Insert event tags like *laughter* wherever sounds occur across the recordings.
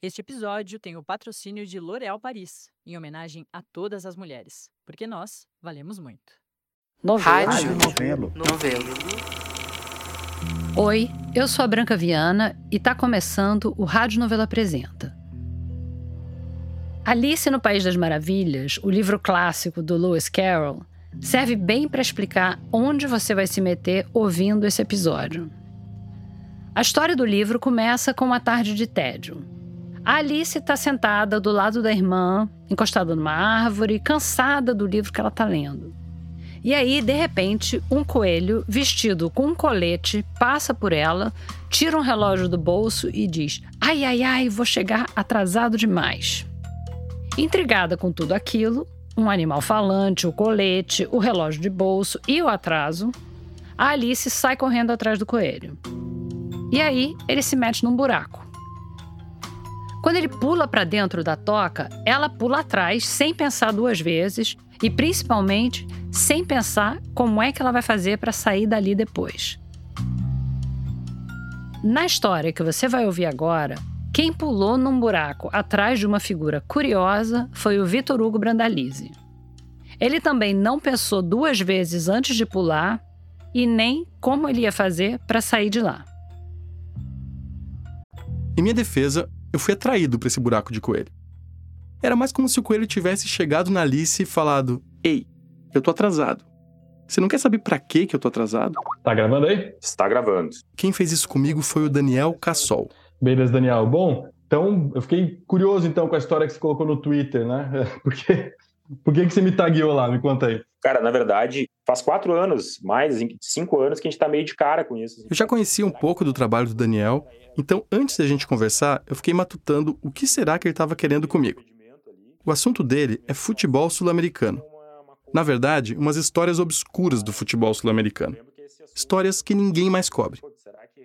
Este episódio tem o patrocínio de L'Oréal Paris, em homenagem a todas as mulheres, porque nós valemos muito. Novelo. Rádio Novelo. Novelo. Oi, eu sou a Branca Viana e está começando o Rádio Novela Apresenta. Alice no País das Maravilhas, o livro clássico do Lewis Carroll, serve bem para explicar onde você vai se meter ouvindo esse episódio. A história do livro começa com uma tarde de tédio. A Alice está sentada do lado da irmã, encostada numa árvore, cansada do livro que ela está lendo. E aí, de repente, um coelho vestido com um colete passa por ela, tira um relógio do bolso e diz: Ai, ai, ai, vou chegar atrasado demais. Intrigada com tudo aquilo, um animal falante, o colete, o relógio de bolso e o atraso, a Alice sai correndo atrás do coelho. E aí, ele se mete num buraco. Quando ele pula para dentro da toca, ela pula atrás sem pensar duas vezes e principalmente sem pensar como é que ela vai fazer para sair dali depois. Na história que você vai ouvir agora, quem pulou num buraco atrás de uma figura curiosa foi o Vitor Hugo Brandalize. Ele também não pensou duas vezes antes de pular e nem como ele ia fazer para sair de lá. Em minha defesa, eu fui atraído para esse buraco de coelho. Era mais como se o coelho tivesse chegado na Alice e falado: Ei, eu tô atrasado. Você não quer saber para que que eu tô atrasado? Tá gravando aí? Está gravando. Quem fez isso comigo foi o Daniel Cassol. Beleza, Daniel. Bom, então eu fiquei curioso então com a história que você colocou no Twitter, né? *laughs* Porque por que, que você me tagueou lá? Me conta aí. Cara, na verdade, faz quatro anos, mais cinco anos, que a gente tá meio de cara com isso. Eu já conhecia um pouco do trabalho do Daniel, então antes da gente conversar, eu fiquei matutando o que será que ele estava querendo comigo. O assunto dele é futebol sul-americano. Na verdade, umas histórias obscuras do futebol sul-americano. Histórias que ninguém mais cobre.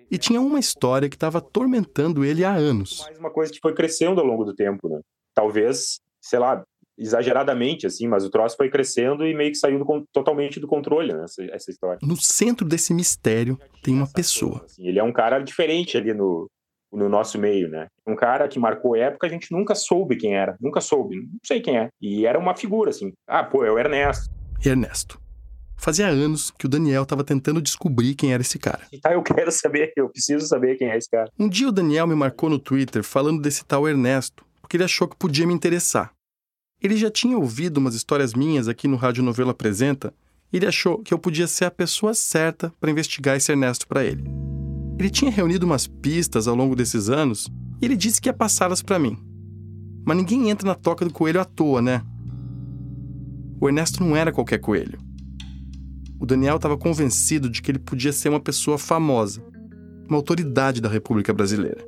E tinha uma história que estava atormentando ele há anos. Mais uma coisa que foi crescendo ao longo do tempo, né? Talvez, sei lá, exageradamente, assim, mas o troço foi crescendo e meio que saiu do, totalmente do controle, né, essa, essa, história. No centro desse mistério tem uma pessoa. Assim, ele é um cara diferente ali no, no nosso meio, né? Um cara que marcou época, a gente nunca soube quem era, nunca soube, não sei quem é. E era uma figura, assim. Ah, pô, é o Ernesto. Ernesto. Fazia anos que o Daniel estava tentando descobrir quem era esse cara. Ah, eu quero saber, eu preciso saber quem é esse cara. Um dia o Daniel me marcou no Twitter falando desse tal Ernesto, porque ele achou que podia me interessar. Ele já tinha ouvido umas histórias minhas aqui no Rádio Novela Apresenta e ele achou que eu podia ser a pessoa certa para investigar esse Ernesto para ele. Ele tinha reunido umas pistas ao longo desses anos e ele disse que ia passá-las para mim. Mas ninguém entra na toca do coelho à toa, né? O Ernesto não era qualquer coelho. O Daniel estava convencido de que ele podia ser uma pessoa famosa, uma autoridade da República Brasileira.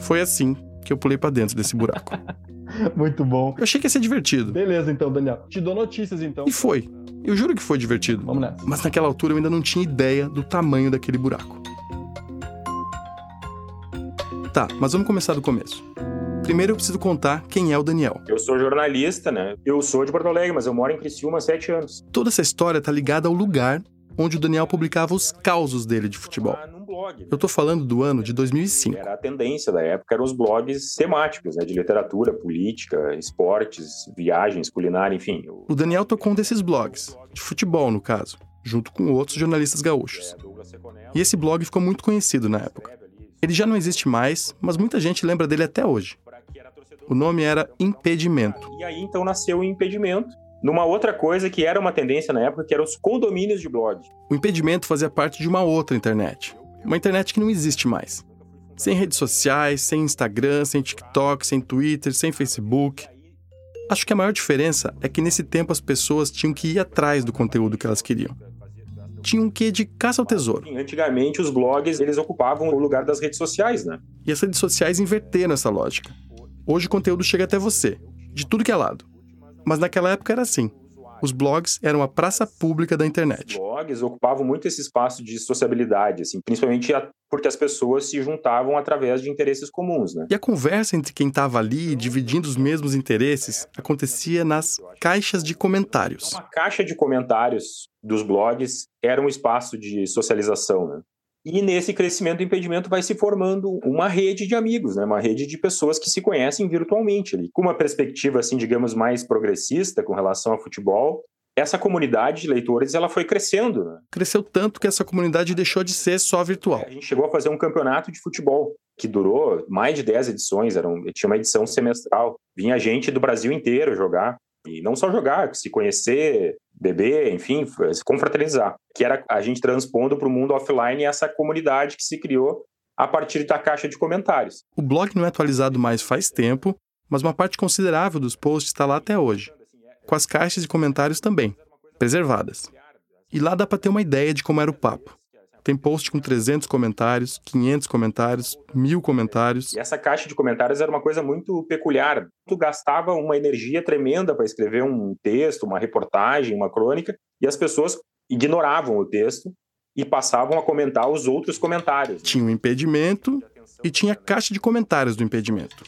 Foi assim que eu pulei para dentro desse buraco. *laughs* *laughs* Muito bom. Eu achei que ia ser divertido. Beleza, então, Daniel. Te dou notícias, então. E foi. Eu juro que foi divertido. Vamos nessa. Mas naquela altura eu ainda não tinha ideia do tamanho daquele buraco. Tá, mas vamos começar do começo. Primeiro eu preciso contar quem é o Daniel. Eu sou jornalista, né? Eu sou de Porto Alegre, mas eu moro em Criciúma há sete anos. Toda essa história tá ligada ao lugar onde o Daniel publicava os causos dele de futebol. Eu tô falando do ano de 2005. Era a tendência da época, eram os blogs temáticos, né, de literatura, política, esportes, viagens, culinária, enfim. O Daniel tocou um desses blogs, de futebol no caso, junto com outros jornalistas gaúchos. E esse blog ficou muito conhecido na época. Ele já não existe mais, mas muita gente lembra dele até hoje. O nome era Impedimento. E aí então nasceu o Impedimento, numa outra coisa que era uma tendência na época, que eram os condomínios de blog. O impedimento fazia parte de uma outra internet. Uma internet que não existe mais. Sem redes sociais, sem Instagram, sem TikTok, sem Twitter, sem Facebook. Acho que a maior diferença é que nesse tempo as pessoas tinham que ir atrás do conteúdo que elas queriam. Tinha um quê de caça ao tesouro. Antigamente os blogs eles ocupavam o lugar das redes sociais, né? E as redes sociais inverteram essa lógica. Hoje o conteúdo chega até você, de tudo que é lado. Mas naquela época era assim. Os blogs eram a praça pública da internet. Os blogs ocupavam muito esse espaço de sociabilidade, assim, principalmente porque as pessoas se juntavam através de interesses comuns, né? E a conversa entre quem estava ali, dividindo os mesmos interesses, acontecia nas caixas de comentários. Uma caixa de comentários dos blogs era um espaço de socialização, né? E nesse crescimento do impedimento vai se formando uma rede de amigos, né? uma rede de pessoas que se conhecem virtualmente. Ali. Com uma perspectiva, assim, digamos, mais progressista com relação ao futebol, essa comunidade de leitores ela foi crescendo. Né? Cresceu tanto que essa comunidade deixou de ser só virtual. A gente chegou a fazer um campeonato de futebol que durou mais de 10 edições, era um, tinha uma edição semestral. Vinha gente do Brasil inteiro jogar. E não só jogar, se conhecer, beber, enfim, se confraternizar. Que era a gente transpondo para o mundo offline essa comunidade que se criou a partir da caixa de comentários. O blog não é atualizado mais faz tempo, mas uma parte considerável dos posts está lá até hoje com as caixas de comentários também, preservadas. E lá dá para ter uma ideia de como era o papo. Tem post com 300 comentários, 500 comentários, mil comentários. E essa caixa de comentários era uma coisa muito peculiar. Tu gastava uma energia tremenda para escrever um texto, uma reportagem, uma crônica, e as pessoas ignoravam o texto e passavam a comentar os outros comentários. Tinha um impedimento e tinha a caixa de comentários do impedimento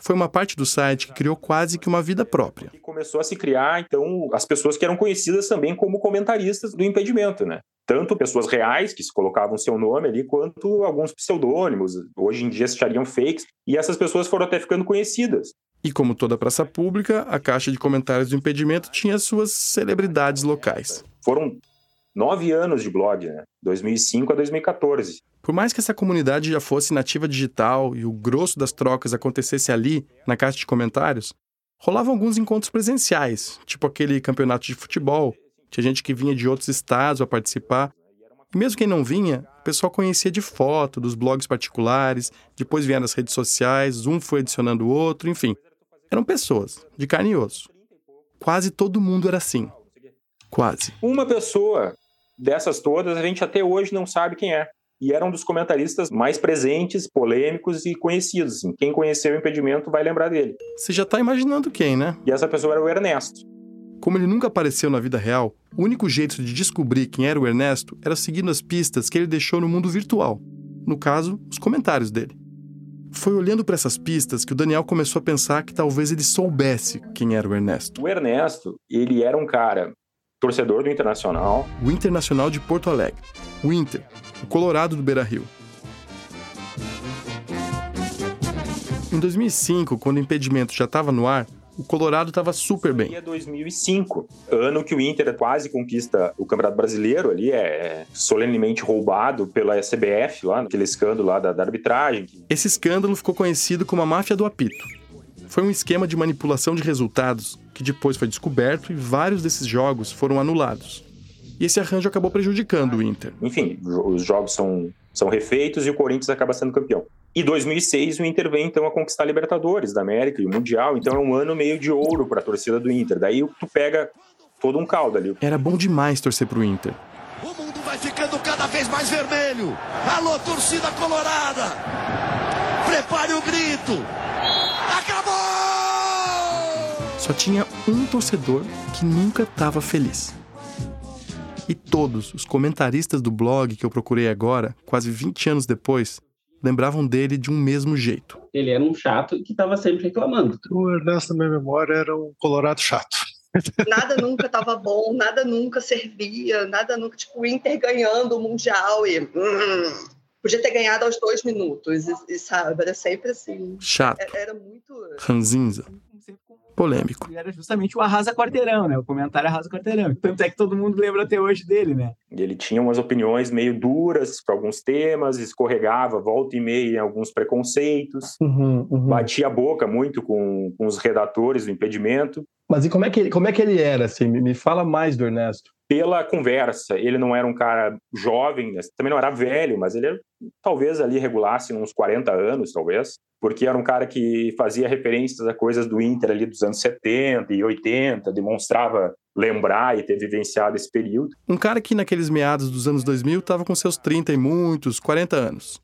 foi uma parte do site que criou quase que uma vida própria. E começou a se criar, então, as pessoas que eram conhecidas também como comentaristas do impedimento, né? Tanto pessoas reais, que se colocavam seu nome ali, quanto alguns pseudônimos, hoje em dia se chariam fakes, e essas pessoas foram até ficando conhecidas. E como toda praça pública, a caixa de comentários do impedimento tinha suas celebridades locais. Foram nove anos de blog, né? 2005 a 2014. Por mais que essa comunidade já fosse nativa digital e o grosso das trocas acontecesse ali, na caixa de comentários, rolavam alguns encontros presenciais, tipo aquele campeonato de futebol. Tinha gente que vinha de outros estados a participar. E mesmo quem não vinha, o pessoal conhecia de foto, dos blogs particulares, depois vinha nas redes sociais, um foi adicionando o outro, enfim. Eram pessoas, de carne e osso. Quase todo mundo era assim. Quase. Uma pessoa dessas todas, a gente até hoje não sabe quem é. E era um dos comentaristas mais presentes, polêmicos e conhecidos. Assim. Quem conheceu o impedimento vai lembrar dele. Você já está imaginando quem, né? E essa pessoa era o Ernesto. Como ele nunca apareceu na vida real, o único jeito de descobrir quem era o Ernesto era seguindo as pistas que ele deixou no mundo virtual. No caso, os comentários dele. Foi olhando para essas pistas que o Daniel começou a pensar que talvez ele soubesse quem era o Ernesto. O Ernesto, ele era um cara torcedor do Internacional. O Internacional de Porto Alegre. O Inter, o Colorado do Beira-Rio. Em 2005, quando o impedimento já estava no ar, o Colorado estava super bem. É 2005, ano que o Inter quase conquista o Campeonato Brasileiro, ali é solenemente roubado pela CBF, lá naquele escândalo lá da, da arbitragem. Esse escândalo ficou conhecido como a máfia do apito. Foi um esquema de manipulação de resultados que depois foi descoberto e vários desses jogos foram anulados. E esse arranjo acabou prejudicando o Inter. Enfim, os jogos são, são refeitos e o Corinthians acaba sendo campeão. E 2006 o Inter vem então a conquistar a Libertadores da América e o Mundial, então é um ano meio de ouro para a torcida do Inter. Daí tu pega todo um caldo ali. Era bom demais torcer pro Inter. O mundo vai ficando cada vez mais vermelho. Alô, torcida colorada! Prepare o grito! Só tinha um torcedor que nunca estava feliz. E todos os comentaristas do blog que eu procurei agora, quase 20 anos depois, lembravam dele de um mesmo jeito. Ele era um chato que estava sempre reclamando. O Ernesto, na minha memória, era um colorado chato. Nada nunca estava bom, nada nunca servia, nada nunca, tipo, o Inter ganhando o Mundial e. Hum, podia ter ganhado aos dois minutos, e, e sabe? Era sempre assim. Chato. Era, era muito. Ranzinza polêmico. E era justamente o arrasa quarteirão, né? O comentário arrasa quarteirão. Tanto é que todo mundo lembra até hoje dele, né? Ele tinha umas opiniões meio duras para alguns temas, escorregava volta e meia em alguns preconceitos, uhum, uhum. batia a boca muito com, com os redatores do impedimento. Mas e como é que ele, como é que ele era assim? Me fala mais do Ernesto pela conversa. Ele não era um cara jovem, também não era velho, mas ele talvez ali regulasse uns 40 anos, talvez, porque era um cara que fazia referências a coisas do Inter ali dos anos 70 e 80, demonstrava lembrar e ter vivenciado esse período. Um cara que naqueles meados dos anos 2000 estava com seus 30 e muitos, 40 anos.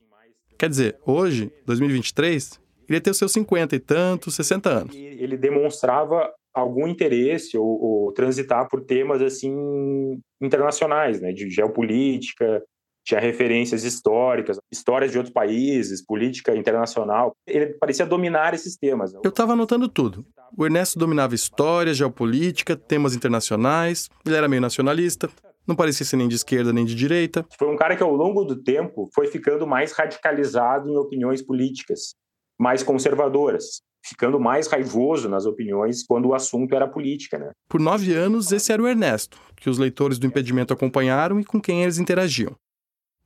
Quer dizer, hoje, 2023, ele ia ter os seus 50 e tantos, 60 anos. Ele demonstrava algum interesse ou, ou, transitar por temas assim internacionais, né, de geopolítica, tinha referências históricas, histórias de outros países, política internacional. Ele parecia dominar esses temas. Eu estava anotando tudo. O Ernesto dominava história, geopolítica, temas internacionais, ele era meio nacionalista. não parecia ser nem de esquerda nem de direita. Foi um cara que, ao longo do tempo, foi ficando mais radicalizado em opiniões políticas, mais conservadoras, ficando mais raivoso nas opiniões quando o assunto era política. Né? Por nove anos, esse era o Ernesto, que os leitores do impedimento acompanharam e com quem eles interagiam.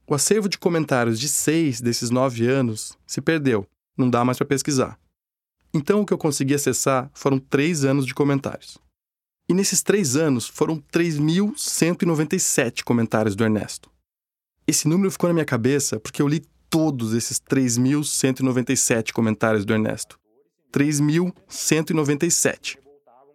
O acervo de comentários de seis desses nove anos se perdeu, não dá mais para pesquisar. Então, o que eu consegui acessar foram três anos de comentários. E nesses três anos foram 3.197 comentários do Ernesto. Esse número ficou na minha cabeça porque eu li todos esses 3.197 comentários do Ernesto. 3.197.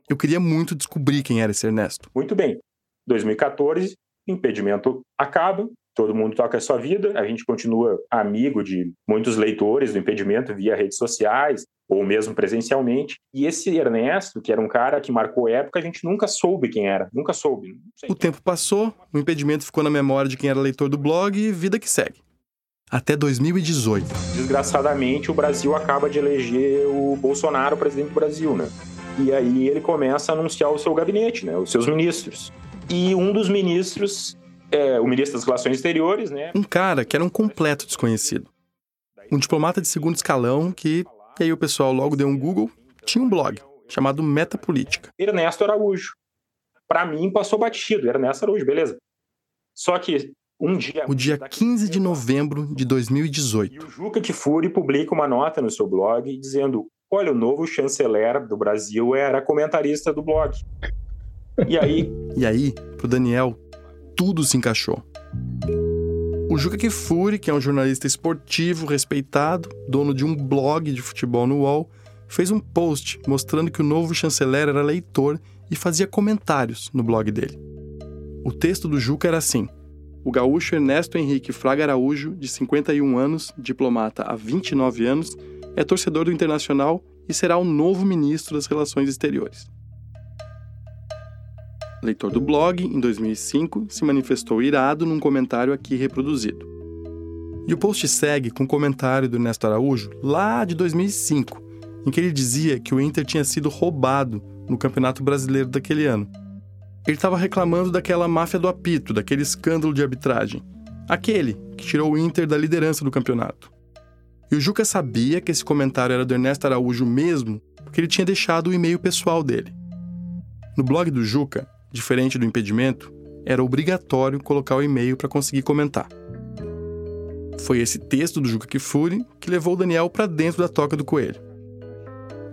Eu queria muito descobrir quem era esse Ernesto. Muito bem. 2014, impedimento acaba, todo mundo toca a sua vida, a gente continua amigo de muitos leitores do impedimento via redes sociais ou mesmo presencialmente. E esse Ernesto, que era um cara que marcou época, a gente nunca soube quem era, nunca soube. O tempo passou, o impedimento ficou na memória de quem era leitor do blog e vida que segue. Até 2018. Desgraçadamente, o Brasil acaba de eleger o Bolsonaro presidente do Brasil, né? E aí ele começa a anunciar o seu gabinete, né? Os seus ministros. E um dos ministros é, o ministro das Relações Exteriores, né? Um cara que era um completo desconhecido. Um diplomata de segundo escalão que, e aí o pessoal logo deu um Google, tinha um blog chamado Metapolítica. Ernesto Araújo. Para mim passou batido, Ernesto Araújo, beleza. Só que um dia. O dia 15 de novembro de 2018. E o Juca Kfouri publica uma nota no seu blog dizendo: Olha, o novo chanceler do Brasil era comentarista do blog. E aí. *laughs* e aí, pro Daniel, tudo se encaixou. O Juca Kfouri, que é um jornalista esportivo respeitado, dono de um blog de futebol no UOL, fez um post mostrando que o novo chanceler era leitor e fazia comentários no blog dele. O texto do Juca era assim: O gaúcho Ernesto Henrique Fraga Araújo, de 51 anos, diplomata há 29 anos, é torcedor do Internacional e será o novo ministro das Relações Exteriores leitor do blog, em 2005, se manifestou irado num comentário aqui reproduzido. E o post segue com um comentário do Ernesto Araújo, lá de 2005, em que ele dizia que o Inter tinha sido roubado no Campeonato Brasileiro daquele ano. Ele estava reclamando daquela máfia do apito, daquele escândalo de arbitragem. Aquele que tirou o Inter da liderança do campeonato. E o Juca sabia que esse comentário era do Ernesto Araújo mesmo, porque ele tinha deixado o e-mail pessoal dele. No blog do Juca, diferente do impedimento, era obrigatório colocar o e-mail para conseguir comentar. Foi esse texto do Juca Kfouri que levou o Daniel para dentro da toca do coelho.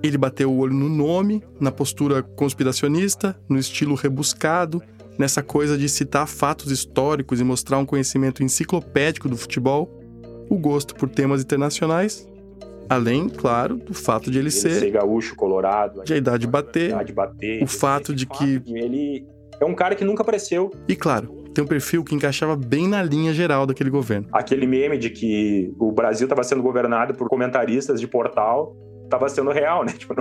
Ele bateu o olho no nome, na postura conspiracionista, no estilo rebuscado, nessa coisa de citar fatos históricos e mostrar um conhecimento enciclopédico do futebol, o gosto por temas internacionais, além, claro, do fato de ele, ele ser, ser gaúcho, colorado, de a idade bater, idade bater o fato de que ele é um cara que nunca apareceu. E claro, tem um perfil que encaixava bem na linha geral daquele governo. Aquele meme de que o Brasil estava sendo governado por comentaristas de portal estava sendo real, né? *laughs* Tipo,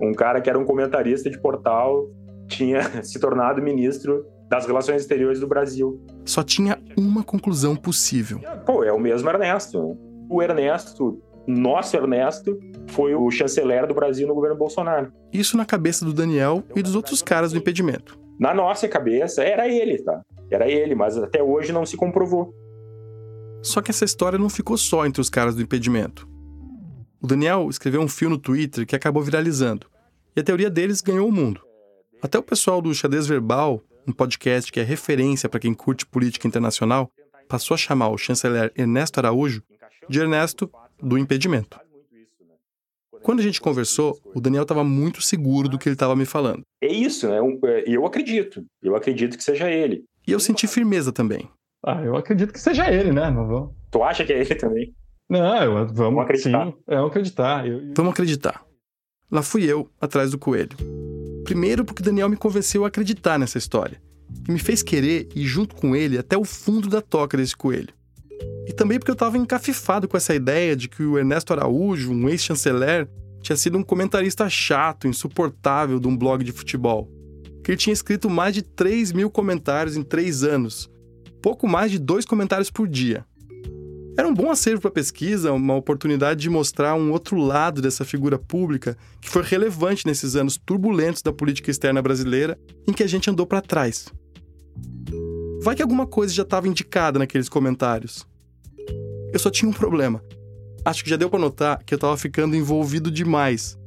um cara que era um comentarista de portal tinha *laughs* se tornado ministro das relações exteriores do Brasil. Só tinha uma conclusão possível. Pô, é o mesmo Ernesto. O Ernesto, nosso Ernesto, foi o chanceler do Brasil no governo Bolsonaro. Isso na cabeça do Daniel e dos outros caras do impedimento na nossa cabeça, era ele, tá? Era ele, mas até hoje não se comprovou. Só que essa história não ficou só entre os caras do impedimento. O Daniel escreveu um fio no Twitter que acabou viralizando, e a teoria deles ganhou o mundo. Até o pessoal do Xadrez Verbal, um podcast que é referência para quem curte política internacional, passou a chamar o chanceler Ernesto Araújo de Ernesto do impedimento. Quando a gente conversou, o Daniel estava muito seguro do que ele estava me falando. É isso, né? Eu acredito. Eu acredito que seja ele. E eu senti firmeza também. Ah, eu acredito que seja ele, né? Não vou... Tu acha que é ele também? Não, vamos, vamos acreditar. Sim, é, vamos acreditar. Eu... Vamos acreditar. Lá fui eu, atrás do coelho. Primeiro porque Daniel me convenceu a acreditar nessa história. E me fez querer ir junto com ele até o fundo da toca desse coelho. E também porque eu estava encafifado com essa ideia de que o Ernesto Araújo, um ex-chanceler, tinha sido um comentarista chato, insuportável de um blog de futebol. Que ele tinha escrito mais de 3 mil comentários em três anos, pouco mais de dois comentários por dia. Era um bom acervo para pesquisa, uma oportunidade de mostrar um outro lado dessa figura pública que foi relevante nesses anos turbulentos da política externa brasileira em que a gente andou para trás. Vai que alguma coisa já estava indicada naqueles comentários. Eu só tinha um problema. Acho que já deu para notar que eu estava ficando envolvido demais.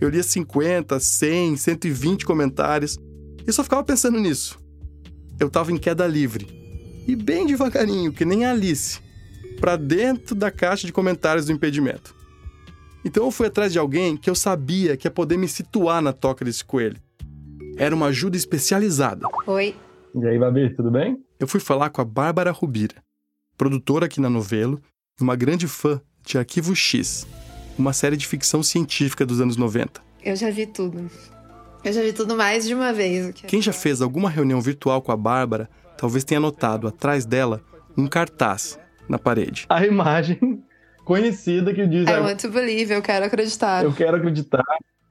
Eu lia 50, 100, 120 comentários e só ficava pensando nisso. Eu estava em queda livre. E bem devagarinho, que nem a Alice, para dentro da caixa de comentários do impedimento. Então eu fui atrás de alguém que eu sabia que ia poder me situar na toca desse coelho. Era uma ajuda especializada. Oi. E aí, Babi, tudo bem? Eu fui falar com a Bárbara Rubira, produtora aqui na Novelo e uma grande fã de Arquivo X, uma série de ficção científica dos anos 90. Eu já vi tudo. Eu já vi tudo mais de uma vez. Quem já fez alguma reunião virtual com a Bárbara talvez tenha notado atrás dela um cartaz na parede. A imagem *laughs* conhecida que diz. I want to believe, eu quero acreditar. Eu quero acreditar.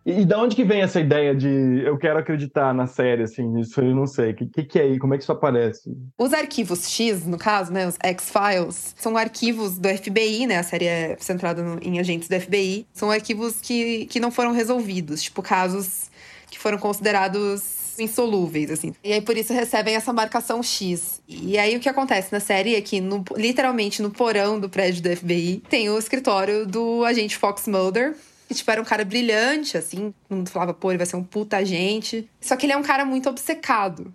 E, e da onde que vem essa ideia de eu quero acreditar na série, assim? Isso eu não sei. O que, que, que é aí? Como é que isso aparece? Os arquivos X, no caso, né? Os X-Files, são arquivos do FBI, né? A série é centrada no, em agentes do FBI. São arquivos que, que não foram resolvidos, tipo casos que foram considerados insolúveis, assim. E aí por isso recebem essa marcação X. E aí o que acontece na série é que, no, literalmente, no porão do prédio do FBI, tem o escritório do agente Fox Mulder, que, tipo, era um cara brilhante, assim. Todo mundo falava, pô, ele vai ser um puta agente. Só que ele é um cara muito obcecado.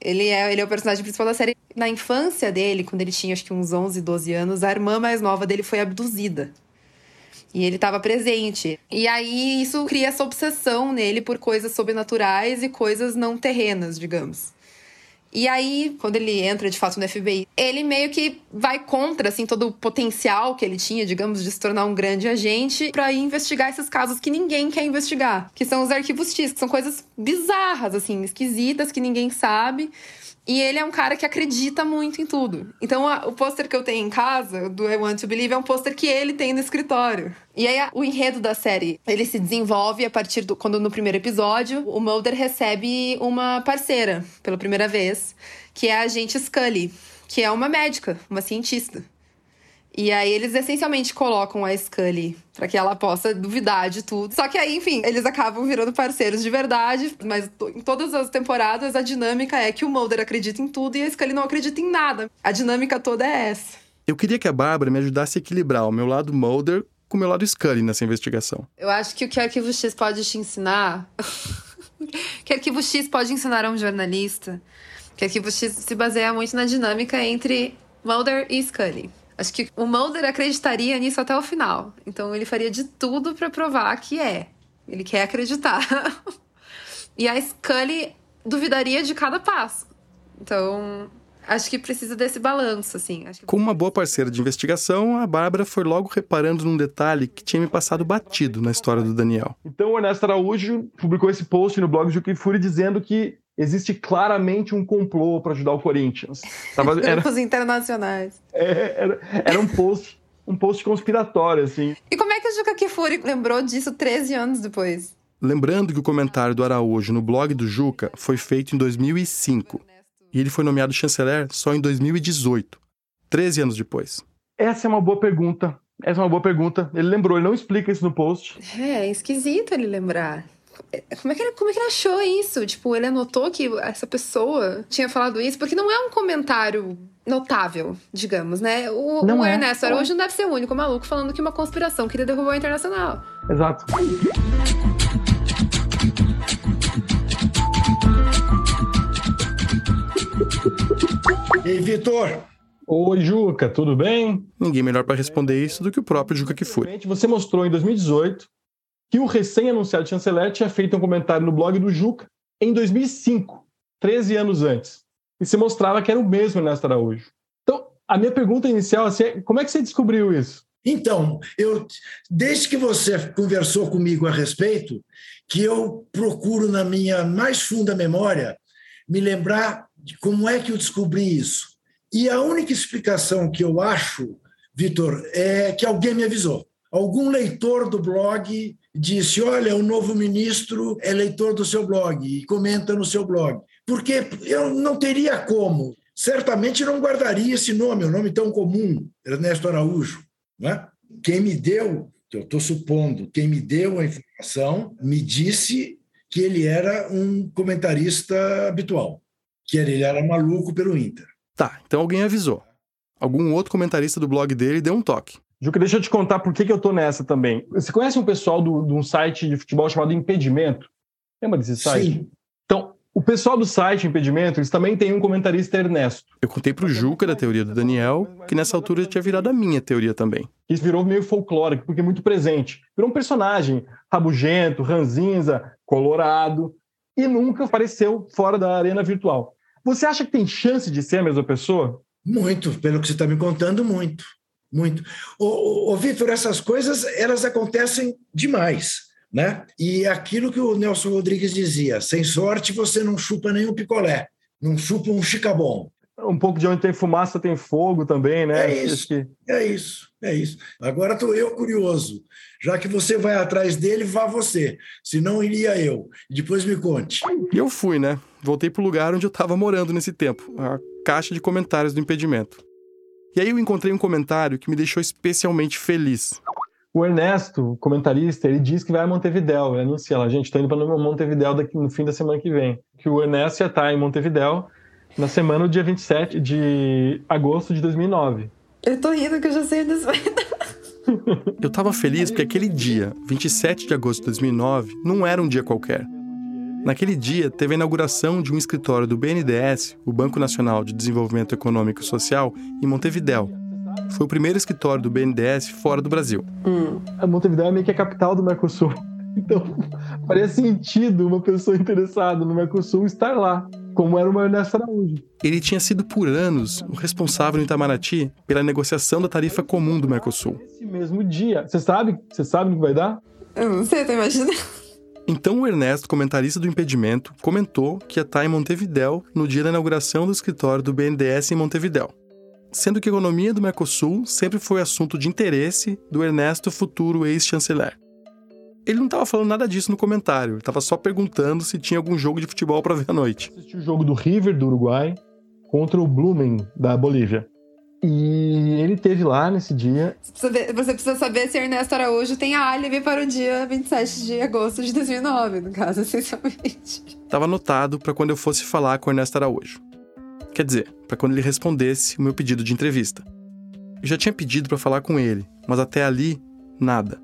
Ele é, ele é o personagem principal da série. Na infância dele, quando ele tinha acho que uns 11, 12 anos, a irmã mais nova dele foi abduzida. E ele estava presente. E aí isso cria essa obsessão nele por coisas sobrenaturais e coisas não terrenas, digamos. E aí, quando ele entra de fato no FBI, ele meio que vai contra assim todo o potencial que ele tinha, digamos, de se tornar um grande agente para investigar esses casos que ninguém quer investigar, que são os arquivos X, que são coisas bizarras assim, esquisitas que ninguém sabe. E ele é um cara que acredita muito em tudo. Então, a, o pôster que eu tenho em casa, do I Want to Believe, é um pôster que ele tem no escritório. E aí, a, o enredo da série, ele se desenvolve a partir do... Quando no primeiro episódio, o Mulder recebe uma parceira, pela primeira vez, que é a agente Scully, que é uma médica, uma cientista. E aí eles essencialmente colocam a Scully para que ela possa duvidar de tudo. Só que aí, enfim, eles acabam virando parceiros de verdade, mas em todas as temporadas a dinâmica é que o Mulder acredita em tudo e a Scully não acredita em nada. A dinâmica toda é essa. Eu queria que a Bárbara me ajudasse a equilibrar o meu lado Mulder com o meu lado Scully nessa investigação. Eu acho que o que o Arquivo X pode te ensinar. *laughs* que o Arquivo X pode ensinar a um jornalista. Que o Arquivo X se baseia muito na dinâmica entre Mulder e Scully. Acho que o Mulder acreditaria nisso até o final. Então ele faria de tudo para provar que é. Ele quer acreditar. *laughs* e a Scully duvidaria de cada passo. Então, acho que precisa desse balanço, assim. Que... Como uma boa parceira de investigação, a Bárbara foi logo reparando num detalhe que tinha me passado batido na história do Daniel. Então, o Ernesto Araújo publicou esse post no blog Juque Fúria dizendo que existe claramente um complô para ajudar o Corinthians. Tava, *laughs* era, Grupos internacionais. É, era, era um post um post conspiratório, assim. E como é que o Juca Kifuri lembrou disso 13 anos depois? Lembrando que o comentário do Araújo no blog do Juca foi feito em 2005. E ele foi nomeado chanceler só em 2018, 13 anos depois. Essa é uma boa pergunta. Essa é uma boa pergunta. Ele lembrou, ele não explica isso no post. É, é esquisito ele lembrar. Como é, que ele, como é que ele achou isso? Tipo, ele anotou que essa pessoa tinha falado isso, porque não é um comentário notável, digamos, né? O, não o é, Ernesto Araújo não deve ser o único maluco falando que uma conspiração queria derrubar o Internacional. Exato. E Vitor? Oi, Juca, tudo bem? Ninguém melhor para responder isso do que o próprio Juca que foi. Você mostrou em 2018 que o recém-anunciado chanceler tinha feito um comentário no blog do Juca em 2005, 13 anos antes. E se mostrava que era o mesmo Ernesto Araújo. Então, a minha pergunta inicial assim, é como é que você descobriu isso? Então, eu desde que você conversou comigo a respeito, que eu procuro na minha mais funda memória me lembrar de como é que eu descobri isso. E a única explicação que eu acho, Vitor, é que alguém me avisou. Algum leitor do blog disse: Olha, o novo ministro é leitor do seu blog e comenta no seu blog. Porque eu não teria como. Certamente não guardaria esse nome, um nome tão comum, Ernesto Araújo. Né? Quem me deu, que eu estou supondo, quem me deu a informação, me disse que ele era um comentarista habitual. que ele era maluco pelo Inter. Tá, então alguém avisou. Algum outro comentarista do blog dele deu um toque. Juca, deixa eu te contar por que, que eu tô nessa também. Você conhece um pessoal do, de um site de futebol chamado Impedimento? Lembra desse site? Sim. Então, o pessoal do site Impedimento, eles também têm um comentarista Ernesto. Eu contei pro Juca da teoria do Daniel, que nessa altura tinha virado a minha teoria também. Isso virou meio folclórico, porque é muito presente. Virou um personagem rabugento, ranzinza, colorado, e nunca apareceu fora da arena virtual. Você acha que tem chance de ser a mesma pessoa? Muito, pelo que você está me contando, muito. Muito. Ô, ô, ô Vitor, essas coisas, elas acontecem demais. Né? E aquilo que o Nelson Rodrigues dizia, sem sorte você não chupa nenhum picolé, não chupa um chicabom. Um pouco de onde tem fumaça tem fogo também, né? É isso, que... é isso, é isso. Agora estou eu curioso. Já que você vai atrás dele, vá você. Se não, iria eu. Depois me conte. E eu fui, né? Voltei para o lugar onde eu estava morando nesse tempo, a caixa de comentários do impedimento. E aí eu encontrei um comentário que me deixou especialmente feliz. O Ernesto, comentarista, ele diz que vai a Montevidéu. Ele anuncia lá, gente, estou indo para Montevidéu daqui, no fim da semana que vem. Que o Ernesto ia estar em Montevidéu na semana do dia 27 de agosto de 2009. Eu tô rindo que eu já sei disso. eu tava feliz porque aquele dia, 27 de agosto de 2009, não era um dia qualquer. Naquele dia, teve a inauguração de um escritório do BNDES, o Banco Nacional de Desenvolvimento Econômico e Social, em Montevidéu, foi o primeiro escritório do BNDES fora do Brasil. Hum. A Montevideo é meio que a capital do Mercosul. *laughs* Então, faria sentido uma pessoa interessada no Mercosul estar lá, como era o Ernesto Araújo. Ele tinha sido por anos o responsável em Itamaraty pela negociação da tarifa comum do Mercosul. Esse mesmo dia. Você sabe? Você sabe no que vai dar? Eu não sei, tô imaginando. Então o Ernesto, comentarista do impedimento, comentou que ia estar em Montevidéu no dia da inauguração do escritório do BNDES em Montevidéu sendo que a economia do Mercosul sempre foi assunto de interesse do Ernesto, futuro ex-chanceler. Ele não estava falando nada disso no comentário, estava só perguntando se tinha algum jogo de futebol para ver à noite. Assisti o jogo do River do Uruguai contra o Blumen da Bolívia. E ele teve lá nesse dia. Você precisa, ver, você precisa saber se Ernesto Araújo tem álibi para o dia 27 de agosto de 2009, no caso, *laughs* essencialmente. Estava anotado para quando eu fosse falar com Ernesto Araújo. Quer dizer, para quando ele respondesse o meu pedido de entrevista. Eu já tinha pedido para falar com ele, mas até ali, nada.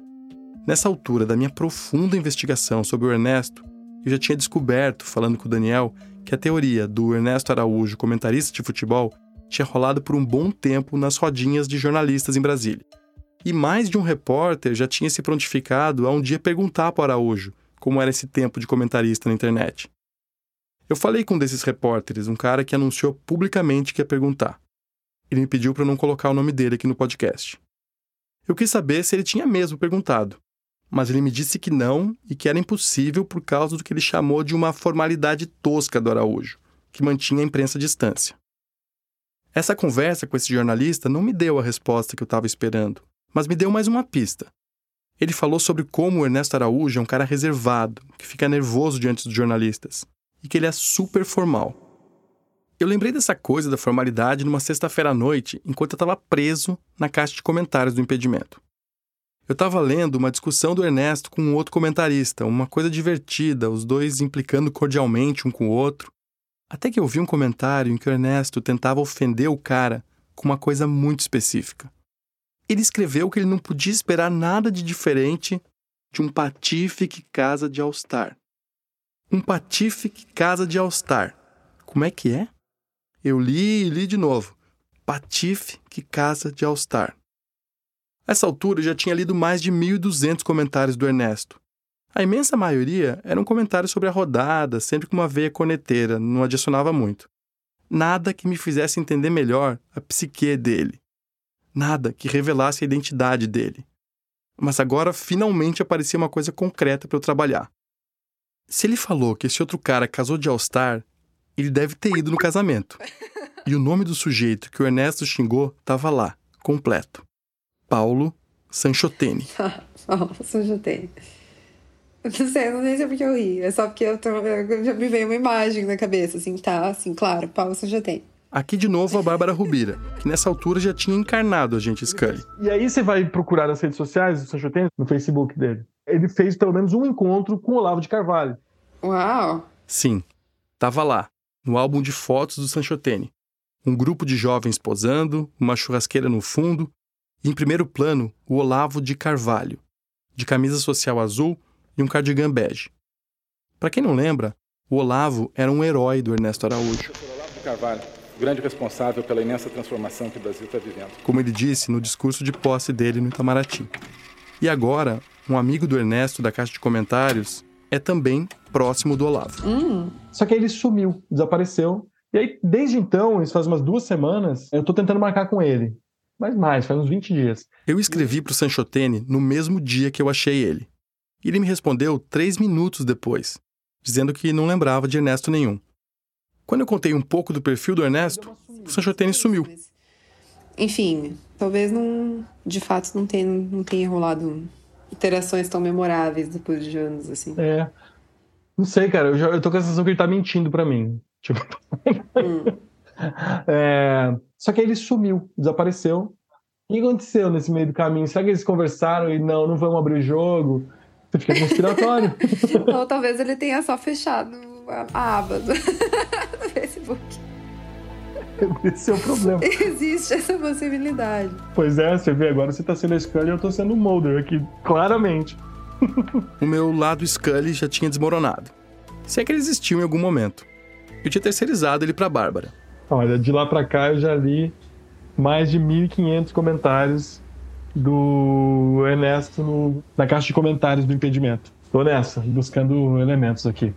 Nessa altura da minha profunda investigação sobre o Ernesto, eu já tinha descoberto, falando com o Daniel, que a teoria do Ernesto Araújo, comentarista de futebol, tinha rolado por um bom tempo nas rodinhas de jornalistas em Brasília. E mais de um repórter já tinha se prontificado a um dia perguntar para Araújo como era esse tempo de comentarista na internet. Eu falei com um desses repórteres, um cara que anunciou publicamente que ia perguntar. Ele me pediu para não colocar o nome dele aqui no podcast. Eu quis saber se ele tinha mesmo perguntado, mas ele me disse que não e que era impossível por causa do que ele chamou de uma formalidade tosca do Araújo, que mantinha a imprensa à distância. Essa conversa com esse jornalista não me deu a resposta que eu estava esperando, mas me deu mais uma pista. Ele falou sobre como o Ernesto Araújo é um cara reservado, que fica nervoso diante dos jornalistas e que ele é super formal. Eu lembrei dessa coisa da formalidade numa sexta-feira à noite, enquanto eu estava preso na caixa de comentários do impedimento. Eu estava lendo uma discussão do Ernesto com um outro comentarista, uma coisa divertida, os dois implicando cordialmente um com o outro. Até que eu vi um comentário em que o Ernesto tentava ofender o cara com uma coisa muito específica. Ele escreveu que ele não podia esperar nada de diferente de um patife que casa de All-Star. Um patife que casa de All-Star. Como é que é? Eu li e li de novo. Patife que casa de All-Star. Essa altura eu já tinha lido mais de 1.200 comentários do Ernesto. A imensa maioria eram comentários sobre a rodada, sempre com uma veia corneteira, não adicionava muito. Nada que me fizesse entender melhor a psique dele. Nada que revelasse a identidade dele. Mas agora finalmente aparecia uma coisa concreta para eu trabalhar. Se ele falou que esse outro cara casou de All-Star, ele deve ter ido no casamento. E o nome do sujeito que o Ernesto xingou estava lá, completo. Paulo Sanchotene. *laughs* Paulo Sanchotene. Eu *laughs* não sei, não sei se é porque eu ri. É só porque eu, tô, eu já me veio uma imagem na cabeça, assim, tá, assim, claro, Paulo Sanchotene. Aqui de novo a Bárbara Rubira, que nessa altura já tinha encarnado a gente Scully. E aí você vai procurar nas redes sociais do Sanchotene, no Facebook dele ele fez pelo menos um encontro com o Olavo de Carvalho. Uau! Sim, tava lá. no álbum de fotos do Sanchotene. Um grupo de jovens posando, uma churrasqueira no fundo e, em primeiro plano, o Olavo de Carvalho, de camisa social azul e um cardigan bege. Para quem não lembra, o Olavo era um herói do Ernesto Araújo. Olavo de Carvalho, grande responsável pela imensa transformação que o Brasil está vivendo. Como ele disse no discurso de posse dele no Itamaraty. E agora, um amigo do Ernesto da Caixa de Comentários é também próximo do Olavo. Hum. Só que aí ele sumiu, desapareceu. E aí, desde então, isso faz umas duas semanas, eu tô tentando marcar com ele. Mas mais, faz uns 20 dias. Eu escrevi pro Sanchotene no mesmo dia que eu achei ele. E ele me respondeu três minutos depois, dizendo que não lembrava de Ernesto nenhum. Quando eu contei um pouco do perfil do Ernesto, o Sanchotene sumiu. Enfim, talvez não, de fato não tenha, não tenha rolado interações tão memoráveis depois de anos, assim. É. Não sei, cara, eu, já, eu tô com a sensação que ele tá mentindo pra mim. *laughs* Tipo. Hum. É, Só que aí ele sumiu, desapareceu. O que aconteceu nesse meio do caminho? Será que eles conversaram e não, não vamos abrir o jogo? Você fica conspiratório. *laughs* Ou talvez ele tenha só fechado a, aba do, *laughs* do Facebook. Esse é o problema. Existe essa possibilidade. Pois é, você vê, agora você tá sendo a Scully e eu tô sendo o Mulder aqui, claramente. O meu lado Scully já tinha desmoronado. Se é que ele existiu em algum momento. Eu tinha terceirizado ele pra Bárbara. Olha, de lá pra cá eu já li mais de 1.500 comentários do Ernesto no- na caixa de comentários do impedimento. Tô nessa, buscando elementos aqui.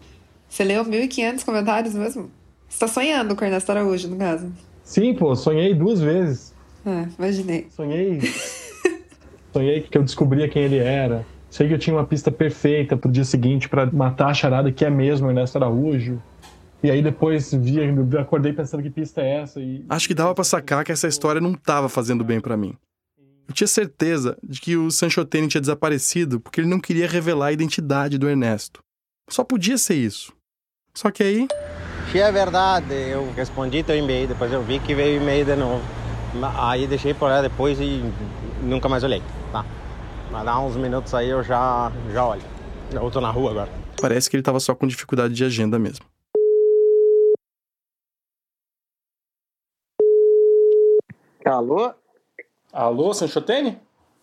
Você leu 1.500 comentários mesmo? Você tá sonhando com o Ernesto Araújo, no caso. Sim, pô, sonhei duas vezes. É, imaginei. Sonhei. *laughs* sonhei que eu descobria quem ele era. Sei que eu tinha uma pista perfeita pro dia seguinte pra matar a charada que é mesmo Ernesto Araújo. E aí depois vi, acordei pensando que pista é essa e Acho que dava pra sacar que essa história não tava fazendo bem pra mim. Eu tinha certeza de que o Sanchotene tinha desaparecido porque ele não queria revelar a identidade do Ernesto. Só podia ser isso. Só que aí, Se é verdade, eu respondi teu e-mail, depois eu vi que veio e-mail de novo. Aí deixei por lá depois e nunca mais olhei. Tá. Mas dá uns minutos aí eu já, já olho. Eu tô na rua agora. parece que ele tava só com dificuldade de agenda mesmo. Alô? Alô, Sanchotene?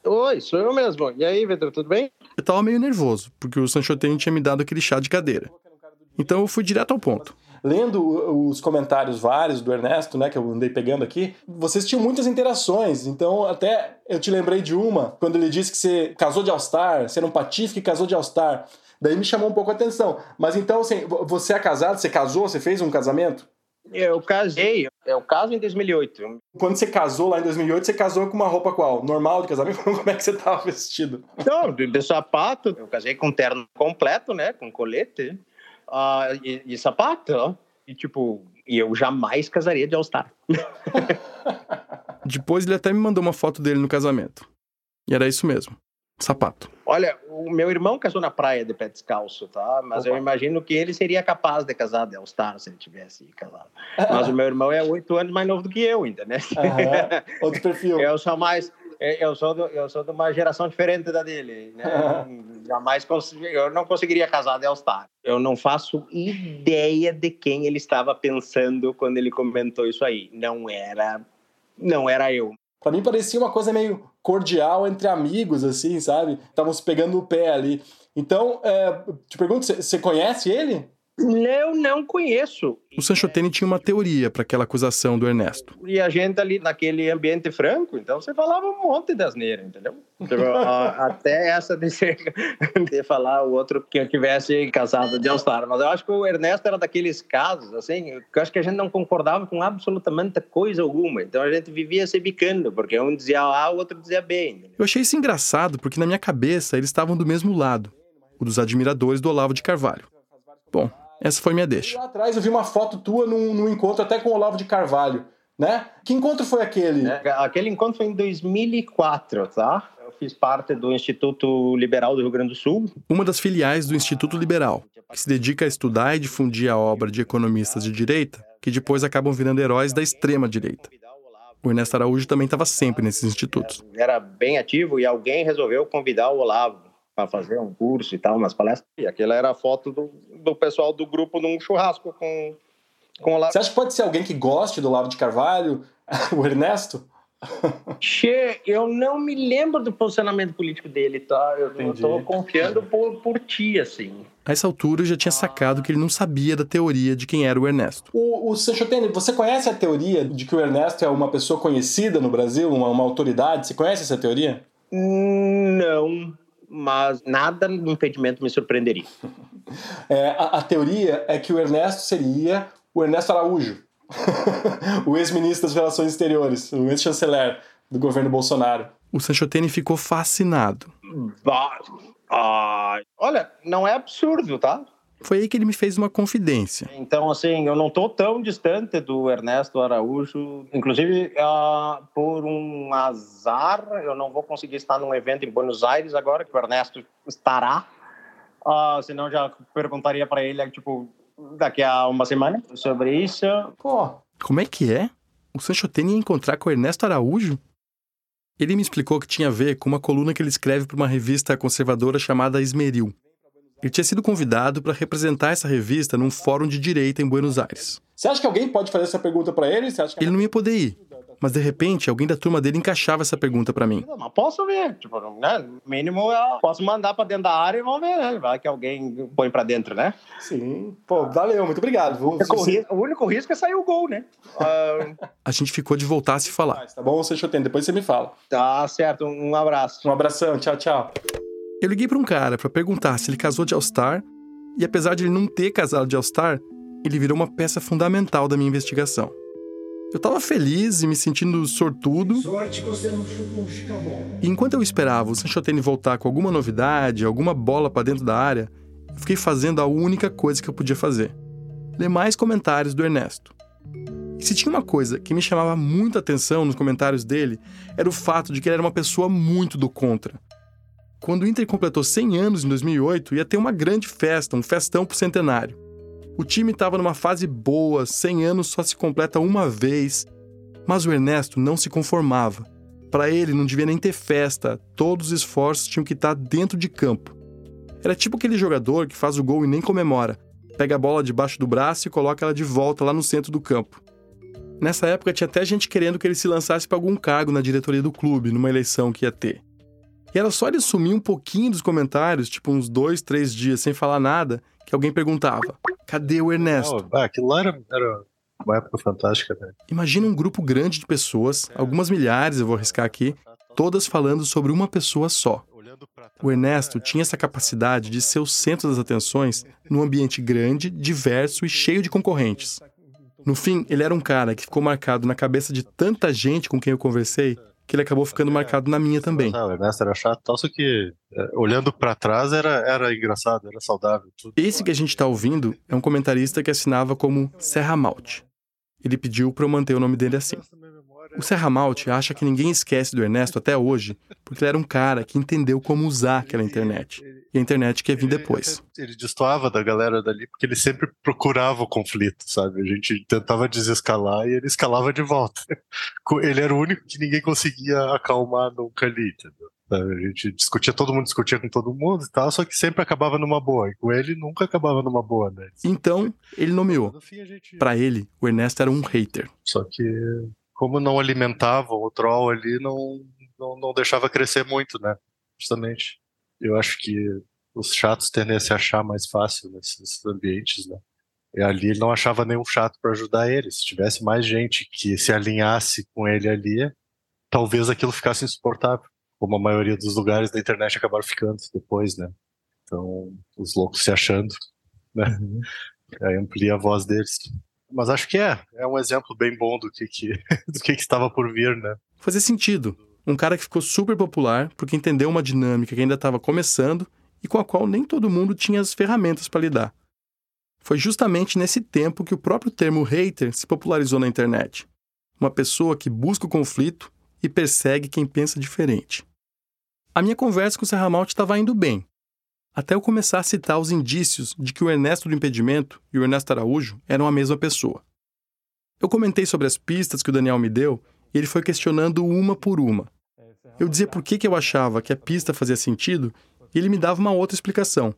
Oi, sou eu mesmo. E aí, Vitor, tudo bem? Eu tava meio nervoso, porque o Sanchotene tinha me dado aquele chá de cadeira. Então eu fui direto ao ponto. Lendo os comentários vários do Ernesto, né, que eu andei pegando aqui, vocês tinham muitas interações. Então, até eu te lembrei de uma, quando ele disse que você casou de All-Star, você era um patife que casou de All-Star. Daí me chamou um pouco a atenção. Mas então, assim, vo- você é casado, você casou, você fez um casamento? Eu casei. Eu caso em 2008. Quando você casou lá em 2008, você casou com uma roupa qual? Normal de casamento? *laughs* Como é que você tava vestido? Não, de, de sapato. Eu casei com terno completo, né? Com colete. ah, e, e sapato. ó. E tipo, e eu jamais casaria de All-Star. *laughs* Depois ele até me mandou uma foto dele no casamento. E era isso mesmo. Sapato. Olha, o meu irmão casou na praia de pé descalço, tá? Mas eu Opa. imagino que ele seria capaz de casar de All-Star se ele tivesse casado. Mas o meu irmão é oito anos mais novo do que eu, entendeu? Aham, Outro perfil. *laughs* Eu sou mais. Eu sou, do, eu sou de uma geração diferente da dele. Né? Jamais consegui, eu não conseguiria casar de All-Star. Eu não faço ideia de quem ele estava pensando quando ele comentou isso aí. Não era. Não era eu. Pra mim parecia uma coisa meio cordial entre amigos, assim, sabe? Estavam se pegando o pé ali. Então, é, te pergunto, você- conhece ele? Eu não conheço. O Sanchotene tinha uma teoria para aquela acusação do Ernesto. E a gente ali naquele ambiente franco, então você falava um monte de asneira, entendeu? Tipo, *laughs* até essa de, ser, de falar o outro que eu tivesse casado de All-Star. Mas eu acho que o Ernesto era daqueles casos, assim, que eu acho que a gente não concordava com absolutamente coisa alguma. Então a gente vivia se bicando, porque um dizia A, o outro dizia B. entendeu? Eu achei isso engraçado porque na minha cabeça eles estavam do mesmo lado, o dos admiradores do Olavo de Carvalho. Bom, essa foi minha deixa. Lá atrás eu vi uma foto tua num, num encontro até com o Olavo de Carvalho, né? Que encontro foi aquele? né? Aquele encontro foi em 2004, tá? Eu fiz parte do Instituto Liberal do Rio Grande do Sul. Uma das filiais do Instituto Liberal, que se dedica a estudar e difundir a obra de economistas de direita, que depois acabam virando heróis da extrema direita. O Ernesto Araújo também estava sempre nesses institutos. era bem ativo e alguém resolveu convidar o Olavo para fazer um curso e tal, umas palestras. E aquela era a foto do, do pessoal do grupo num churrasco com, Com o Olavo... Você acha que pode ser alguém que goste do Olavo de Carvalho, *laughs* o Ernesto? Che, eu não me lembro do posicionamento político dele, tá? Eu Entendi. tô confiando por, por ti, assim. A essa altura eu já tinha sacado que ele não sabia da teoria de quem era o Ernesto. O, o Sanchotene, você conhece a teoria de que o Ernesto é uma pessoa conhecida no Brasil, uma, uma autoridade? Você conhece essa teoria? Não, mas nada no impedimento me surpreenderia. *laughs* É, a, a teoria é que o Ernesto seria o Ernesto Araújo, *laughs* o ex-ministro das Relações Exteriores, o ex-chanceler do governo Bolsonaro. O Sanchotene ficou fascinado. Bah, ah, olha, não é absurdo, tá? Foi aí que ele me fez uma confidência. Então, assim, eu não tô tão distante do Ernesto Araújo. Inclusive, ah, por um azar, eu não vou conseguir estar num evento em Buenos Aires agora, que o Ernesto estará. Ah, senão, já perguntaria para ele, tipo, daqui a uma semana sobre isso. Pô, Como é que é? O Sanchotene ia encontrar com o Ernesto Araújo? Ele me explicou que tinha a ver com uma coluna que ele escreve para uma revista conservadora chamada Esmeril. Ele tinha sido convidado para representar essa revista num fórum de direita em Buenos Aires. Você acha que alguém pode fazer essa pergunta para ele? Você acha que... Ele não ia poder ir, mas de repente alguém da turma dele encaixava essa pergunta para mim. Mas posso ver, tipo, né? Mínimo, eu posso mandar para dentro da área e vamos ver, né? Vai que alguém põe para dentro, né? Sim. Pô, valeu, muito obrigado. Vou... O único, risco, o único risco é sair o gol, né? *laughs* Ah, A gente ficou de voltar a se falar. Tá bom, Sanchotene, depois você me fala. tá certo, um abraço. Um abração, tchau, tchau. Eu liguei para um cara para perguntar se ele casou de All-Star, e apesar de ele não ter casado de All-Star, ele virou uma peça fundamental da minha investigação. Eu tava feliz e me sentindo sortudo, Sorte que você não chupa um e enquanto eu esperava o Sanchotene voltar com alguma novidade, alguma bola para dentro da área, eu fiquei fazendo a única coisa que eu podia fazer: ler mais comentários do Ernesto. E se tinha uma coisa que me chamava muita atenção nos comentários dele, era o fato de que ele era uma pessoa muito do contra. Quando o Inter completou 100 anos em 2008, ia ter uma grande festa, um festão pro centenário. O time estava numa fase boa, 100 anos só se completa uma vez. Mas o Ernesto não se conformava. Para ele não devia nem ter festa, todos os esforços tinham que estar dentro de campo. Era tipo aquele jogador que faz o gol e nem comemora, pega a bola debaixo do braço e coloca ela de volta lá no centro do campo. Nessa época tinha até gente querendo que ele se lançasse para algum cargo na diretoria do clube, numa eleição que ia ter. E era só ele sumir um pouquinho dos comentários, tipo uns dois, três dias sem falar nada, que alguém perguntava: cadê o Ernesto? Ah, aquilo lá era, era uma época fantástica, né? Imagina um grupo grande de pessoas, algumas milhares eu vou arriscar aqui, todas falando sobre uma pessoa só. O Ernesto tinha essa capacidade de ser o centro das atenções num ambiente grande, diverso e cheio de concorrentes. No fim, ele era um cara que ficou marcado na cabeça de tanta gente com quem eu conversei que ele acabou ficando marcado na minha também. Ah, o Ernesto era chato, tal, só que é, olhando pra trás era, era engraçado, era saudável. Tudo. Esse que a gente está ouvindo é um comentarista que assinava como Serra Malte. Ele pediu para eu manter o nome dele assim. O Serra Malte acha que ninguém esquece do Ernesto até hoje, porque ele era um cara que entendeu como usar aquela internet. E a internet que ia vir depois. Ele destoava da galera dali porque ele sempre procurava o conflito, sabe? A gente tentava desescalar e ele escalava de volta. *laughs* Ele era o único que ninguém conseguia acalmar nunca ali, entendeu? A gente discutia, todo mundo discutia com todo mundo e tal, só que sempre acabava numa boa. E com ele nunca acabava numa boa, né? Então, ele nomeou. Para ele, o Ernesto era um hater. Só que, como não alimentavam o troll ali, não, não, não deixava crescer muito, né? Justamente. Eu acho que os chatos tendem a se achar mais fácil nesses ambientes, né? E ali ele não achava nenhum chato para ajudar ele. Se tivesse mais gente que se alinhasse com ele ali, talvez aquilo ficasse insuportável. Como a maioria dos lugares da internet acabaram ficando depois, né? Então, os loucos se achando, né? Uhum. Aí amplia a voz deles. Mas acho que é, é um exemplo bem bom do que, que, *laughs* do que, que estava por vir, né? Fazia sentido. Um cara que ficou super popular porque entendeu uma dinâmica que ainda estava começando e com a qual nem todo mundo tinha as ferramentas para lidar. Foi justamente nesse tempo que o próprio termo hater se popularizou na internet. Uma pessoa que busca o conflito e persegue quem pensa diferente. A minha conversa com o Serra Malte estava indo bem, até eu começar a citar os indícios de que o Ernesto do Impedimento e o Ernesto Araújo eram a mesma pessoa. Eu comentei sobre as pistas que o Daniel me deu e ele foi questionando uma por uma. Eu dizia por que, que eu achava que a pista fazia sentido e ele me dava uma outra explicação.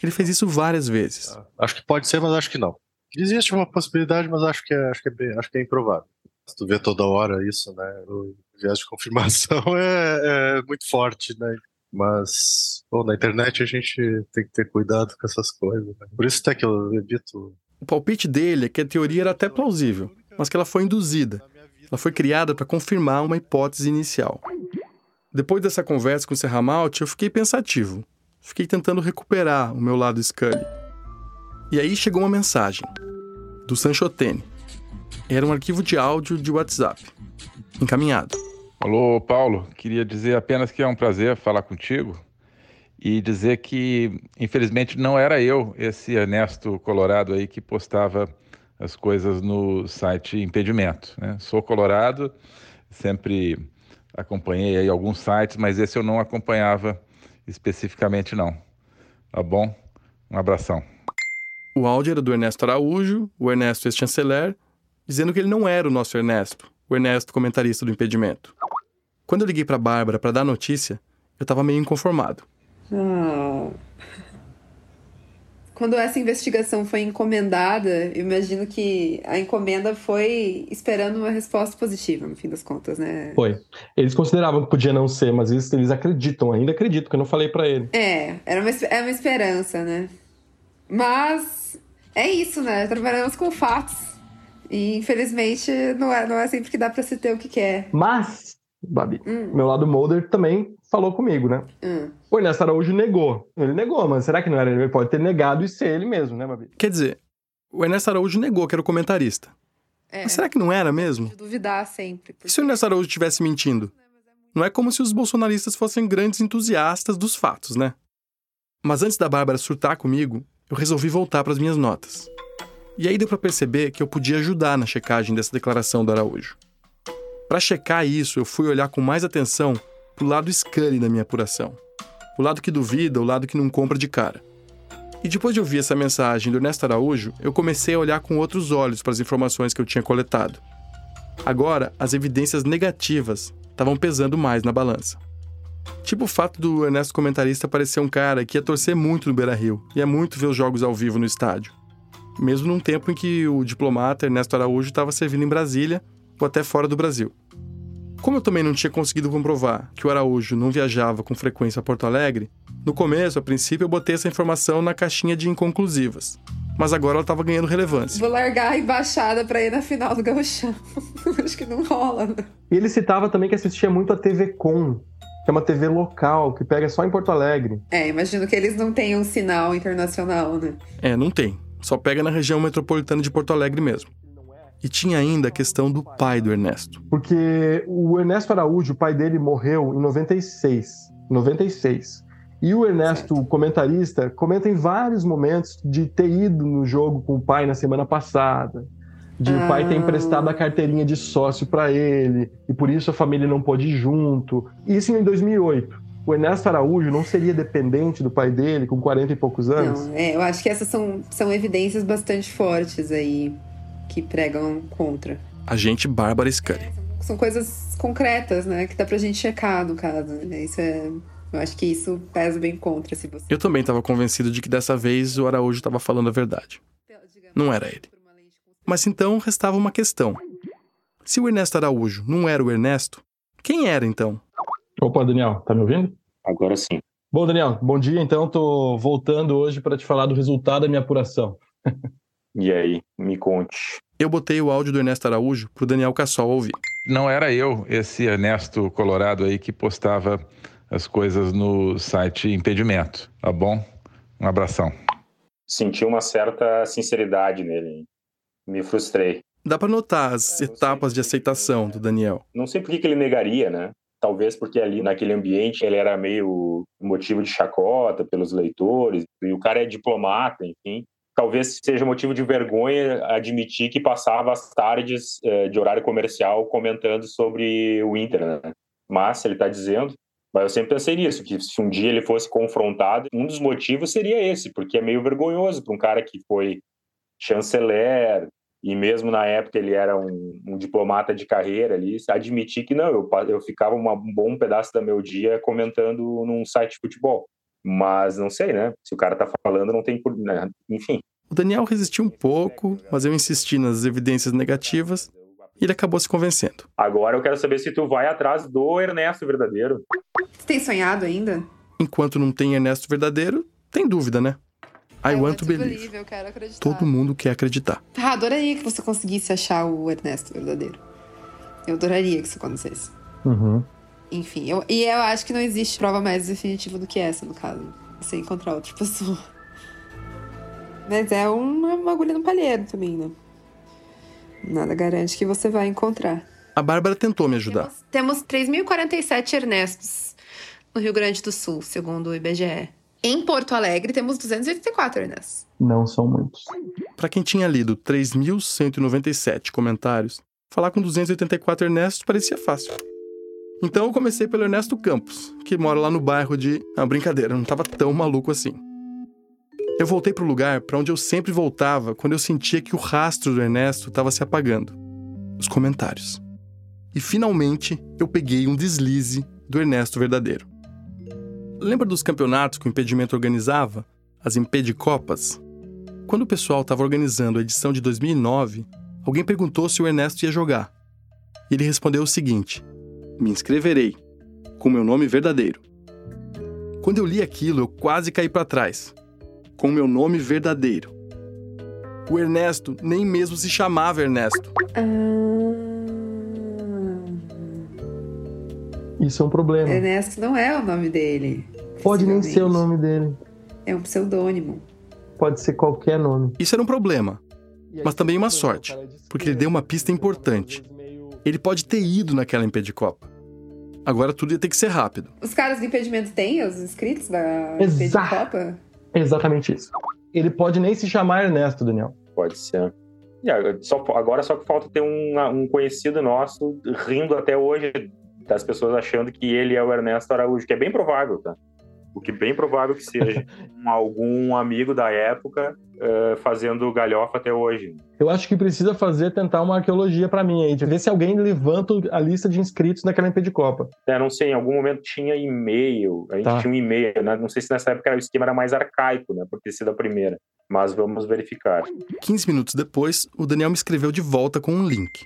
Ele fez isso várias vezes. Acho que pode ser, mas acho que não. Existe uma possibilidade, mas acho que é, acho que é, bem, acho que é improvável. Se tu vê toda hora isso, né? O viés de confirmação *laughs* é, é muito forte, né? Mas bom, na internet a gente tem que ter cuidado com essas coisas. Né? Por isso até que eu evito. O palpite dele é que a teoria era até plausível, mas que ela foi induzida. Ela foi criada para confirmar uma hipótese inicial. Depois dessa conversa com o Serramalt, eu fiquei pensativo. Fiquei tentando recuperar o meu lado Scully. E aí chegou uma mensagem do Sanchotene. Era um arquivo de áudio de WhatsApp. Encaminhado. Alô, Paulo. Queria dizer apenas que é um prazer falar contigo e dizer que, infelizmente, não era eu, esse Ernesto Colorado aí, que postava as coisas no site Impedimento. Né? Sou colorado, sempre acompanhei aí alguns sites, mas esse eu não acompanhava especificamente não. Tá bom? Um abração. O áudio era do Ernesto Araújo, o Ernesto ex-chanceler, dizendo que ele não era o nosso Ernesto, o Ernesto comentarista do impedimento. Quando eu liguei para Bárbara para dar a notícia, eu estava meio inconformado. Ah. Quando essa investigação foi encomendada, eu imagino que a encomenda foi esperando uma resposta positiva, no fim das contas, né? Foi. Eles consideravam que podia não ser, mas eles, eles acreditam, ainda acreditam, que eu não falei para ele. É, era uma, é uma esperança, né? Mas é isso, né? Trabalhamos com fatos. E infelizmente não é, não é sempre que dá para se ter o que quer. Mas, Babi, hum. meu lado Mulder também falou comigo, né? Hum. O Ernesto Araújo negou. Ele negou, mas será que não era ele? Ele pode ter negado e ser ele mesmo, né, Babi? Quer dizer, o Ernesto Araújo negou que era o comentarista. É. Mas será que não era mesmo? De duvidar sempre. Porque... E se o Ernesto Araújo estivesse mentindo? Não é como se os bolsonaristas fossem grandes entusiastas dos fatos, né? Mas antes da Bárbara surtar comigo, eu resolvi voltar para as minhas notas. E aí deu para perceber que eu podia ajudar na checagem dessa declaração do Araújo. Para checar isso, eu fui olhar com mais atenção pro lado Scully da minha apuração. O lado que duvida, o lado que não compra de cara. E depois de ouvir essa mensagem do Ernesto Araújo, eu comecei a olhar com outros olhos para as informações que eu tinha coletado. Agora, as evidências negativas estavam pesando mais na balança. Tipo o fato do Ernesto comentarista parecer um cara que ia torcer muito no Beira Rio, ia muito ver os jogos ao vivo no estádio mesmo num tempo em que o diplomata Ernesto Araújo estava servindo em Brasília ou até fora do Brasil. Como eu também não tinha conseguido comprovar que o Araújo não viajava com frequência a Porto Alegre, no começo, a princípio, eu botei essa informação na caixinha de inconclusivas. Mas agora ela estava ganhando relevância. Vou largar a embaixada para ir na final do Gauchão. *laughs* Acho que não rola. Né? E ele citava também que assistia muito a TV Com, que é uma TV local, que pega só em Porto Alegre. É, imagino que eles não tenham sinal internacional, né? É, não tem. Só pega na região metropolitana de Porto Alegre mesmo. E tinha ainda a questão do pai do Ernesto. Porque o Ernesto Araújo, o pai dele, morreu em 96. 96. E o Ernesto, o comentarista, comenta em vários momentos de ter ido no jogo com o pai na semana passada, de ah. o pai ter ah. emprestado a carteirinha de sócio para ele, e por isso a família não pôde ir junto. Isso em 2008 o Ernesto Araújo não seria dependente do pai dele com 40 e poucos anos? Não, é, eu acho que essas são, são evidências bastante fortes aí que pregam contra. Agente Bárbara Scully. É, são coisas concretas, né? Que dá pra gente checar, no caso. Né? Isso é. Eu acho que isso pesa bem contra se você. Eu também estava convencido de que dessa vez o Araújo estava falando a verdade. Não era ele. Mas então restava uma questão. Se o Ernesto Araújo não era o Ernesto, quem era então? Opa, Daniel, tá me ouvindo? Agora sim. Bom, Daniel, bom dia. Então, tô voltando hoje para te falar do resultado da minha apuração. *laughs* e aí, me conte. Eu botei o áudio do Ernesto Araújo pro Daniel Cassol ouvir. Não era eu, esse Ernesto Colorado aí que postava as coisas no site Impedimento, tá bom? Um abração. Senti uma certa sinceridade nele. Me frustrei. Dá para notar as é, etapas de aceitação do Daniel. Não sei por que ele negaria, né? Talvez porque ali naquele ambiente ele era meio motivo de chacota pelos leitores, e o cara é diplomata, enfim. Talvez seja motivo de vergonha admitir que passava as tardes eh, de horário comercial comentando sobre o Inter, né? Mas ele está dizendo, mas eu sempre pensei nisso, que se um dia ele fosse confrontado, um dos motivos seria esse, porque é meio vergonhoso para um cara que foi chanceler, e mesmo na época ele era um, um, diplomata de carreira ali, admitir que não, eu, eu ficava uma, um bom pedaço do meu dia comentando num site de futebol. Mas não sei, né? Se o cara tá falando, não tem por. Né? Enfim. O Daniel resistiu um pouco, mas eu insisti nas evidências negativas e ele acabou se convencendo. Agora eu quero saber se tu vai atrás do Ernesto verdadeiro. Você tem sonhado ainda? Enquanto não tem Ernesto verdadeiro, tem dúvida, né? I, want, to believe. Eu quero acreditar. Todo mundo quer acreditar. Ah, adoraria que você conseguisse achar o Ernesto verdadeiro. Eu adoraria que isso acontecesse. Uhum. Enfim, eu, e eu acho que não existe prova mais definitiva do que essa, no caso. Você encontrar outra pessoa. Mas é uma, uma agulha no palheiro também, né? Nada garante que você vai encontrar. A Bárbara tentou me ajudar. Temos 3.047 Ernestos no Rio Grande do Sul, segundo o IBGE. Em Porto Alegre, temos 284 Ernestos. Não são muitos. Para quem tinha lido 3.197 comentários, falar com 284 Ernestos parecia fácil. Então eu comecei pelo Ernesto Campos, que mora lá no bairro de. Ah, brincadeira, não estava tão maluco assim. Eu voltei para o lugar para onde eu sempre voltava quando eu sentia que o rastro do Ernesto estava se apagando os comentários. E finalmente eu peguei um deslize do Ernesto verdadeiro. Lembra dos campeonatos que o impedimento organizava? As Impedicopas? Quando o pessoal estava organizando a edição de 2009, alguém perguntou se o Ernesto ia jogar. Ele respondeu o seguinte: Me inscreverei, com meu nome verdadeiro. Quando eu li aquilo, eu quase caí para trás. Com meu nome verdadeiro. O Ernesto nem mesmo se chamava Ernesto. Isso é um problema. Ernesto não é o nome dele. Pode nem ser o nome dele. É um pseudônimo. Pode ser qualquer nome. Isso era um problema, mas também uma sorte, porque ele deu uma pista importante. Ele pode ter ido naquela Impedicopa. Agora tudo ia ter que ser rápido. Os caras do impedimento têm os inscritos da Exato. Impedicopa? Exatamente isso. Ele pode nem se chamar Ernesto, Daniel. Pode ser. E agora só, agora só que falta ter um, um conhecido nosso rindo até hoje das pessoas achando que ele é o Ernesto Araújo, que é bem provável, tá? O que é bem provável que seja *laughs* um, algum amigo da época uh, fazendo galhofa até hoje. Eu acho que precisa fazer, tentar uma arqueologia para mim aí, de ver se alguém levanta a lista de inscritos naquela Impedicopa. É, não sei, em algum momento tinha e-mail, a gente Tá. tinha um e-mail, né? Não sei se nessa época o esquema era mais arcaico, né? Por ter sido a primeira. Mas vamos verificar. 15 minutos depois, o Daniel me escreveu de volta com um link.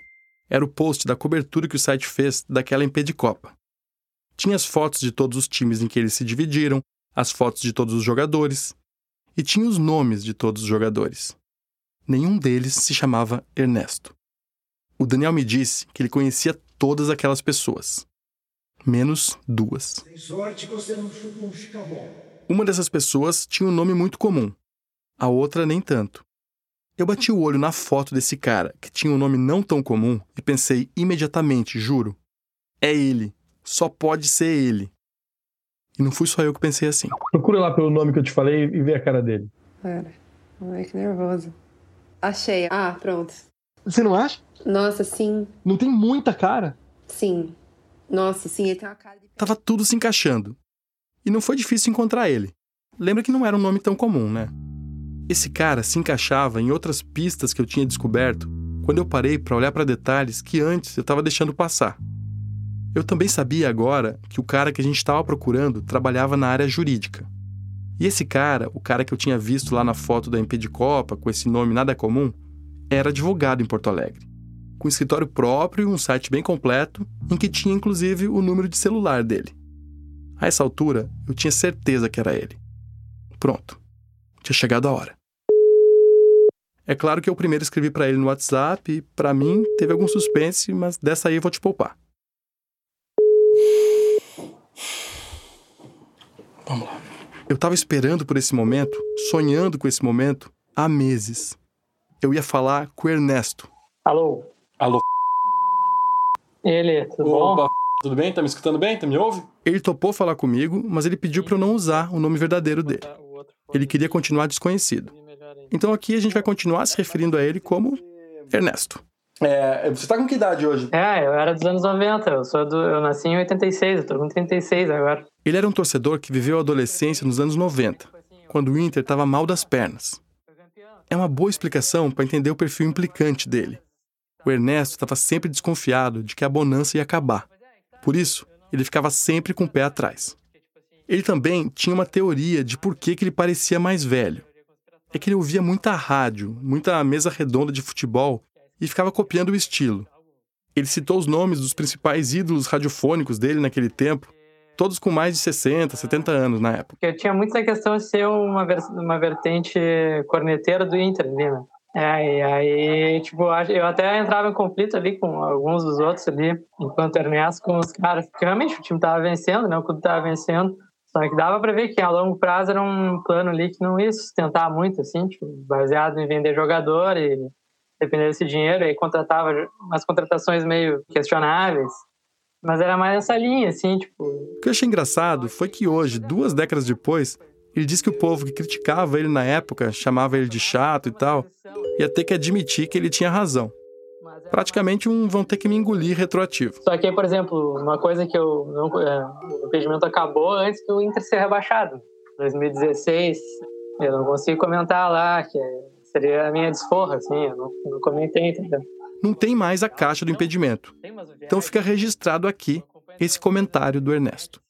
Era o post da cobertura que o site fez daquela Impedicopa. Tinha as fotos de todos os times em que eles se dividiram, as fotos de todos os jogadores, e tinha os nomes de todos os jogadores. Nenhum deles se chamava Ernesto. O Daniel me disse que ele conhecia todas aquelas pessoas, menos duas. Um. Uma dessas pessoas tinha um nome muito comum, a outra nem tanto. Eu bati o olho na foto desse cara, que tinha um nome não tão comum, e pensei imediatamente, juro: é ele, só pode ser ele. E não fui só eu que pensei assim. Procura lá pelo nome que eu te falei e vê a cara dele. Pera. Ai, que nervoso. Achei. Ah, pronto. Você não acha? Nossa, sim. Não tem muita cara? Sim. Nossa, sim, ele tem uma cara de. Tava tudo se encaixando. E não foi difícil encontrar ele. Lembra que não era um nome tão comum, né? Esse cara se encaixava em outras pistas que eu tinha descoberto quando eu parei para olhar para detalhes que antes eu estava deixando passar. Eu também sabia agora que o cara que a gente estava procurando trabalhava na área jurídica. E esse cara, o cara que eu tinha visto lá na foto da Impedicopa, com esse nome nada comum, era advogado em Porto Alegre, com escritório próprio e um site bem completo, em que tinha inclusive o número de celular dele. A essa altura, eu tinha certeza que era ele. Pronto. Tinha chegado a hora. É claro que eu primeiro escrevi para ele no WhatsApp e, para mim, teve algum suspense, mas dessa aí eu vou te poupar. Vamos lá. Eu tava esperando por esse momento, sonhando com esse momento, há meses. Eu ia falar com o Ernesto. Alô? Alô? Ele, tudo Opa, bom? tudo bem? Tá me escutando bem? Tá me ouve? Ele topou falar comigo, mas ele pediu para eu não usar o nome verdadeiro dele. Ele queria continuar desconhecido. Então aqui a gente vai continuar se referindo a ele como Ernesto. É, você tá com que idade hoje? É, eu era dos anos 90, eu, sou do, eu nasci em 86, eu tô com 36 agora. Ele era um torcedor que viveu a adolescência nos anos 90, quando o Inter estava mal das pernas. É uma boa explicação para entender o perfil implicante dele. O Ernesto estava sempre desconfiado de que a bonança ia acabar. Por isso, ele ficava sempre com o pé atrás. Ele também tinha uma teoria de por que, que ele parecia mais velho. É que ele ouvia muita rádio, muita mesa redonda de futebol e ficava copiando o estilo. Ele citou os nomes dos principais ídolos radiofônicos dele naquele tempo, todos com mais de 60, 70 anos na época. Eu tinha muito essa questão de ser uma, uma vertente corneteira do Inter né? É, e aí, tipo, eu até entrava em conflito ali com alguns dos outros ali, enquanto Ernesto com os caras. Porque realmente o time tava vencendo, né? O clube tava vencendo. Só que dava pra ver que a longo prazo era um plano ali que não ia sustentar muito, assim, tipo, baseado em vender jogador e depender desse dinheiro. Aí contratava umas contratações meio questionáveis. Mas era mais essa linha, assim, tipo, O que eu achei engraçado foi que hoje, duas décadas depois, ele disse que o povo que criticava ele na época, chamava ele de chato e tal, ia ter que admitir que ele tinha razão. Praticamente um vão ter que me engolir retroativo. Só que, por exemplo, uma coisa que eu não. é, o impedimento acabou antes que o Inter ser rebaixado. 2016, eu não consigo comentar lá, que seria a minha desforra, assim, eu não, não comentei, entendeu? Não tem mais a caixa do impedimento. Então fica registrado aqui esse comentário do Ernesto.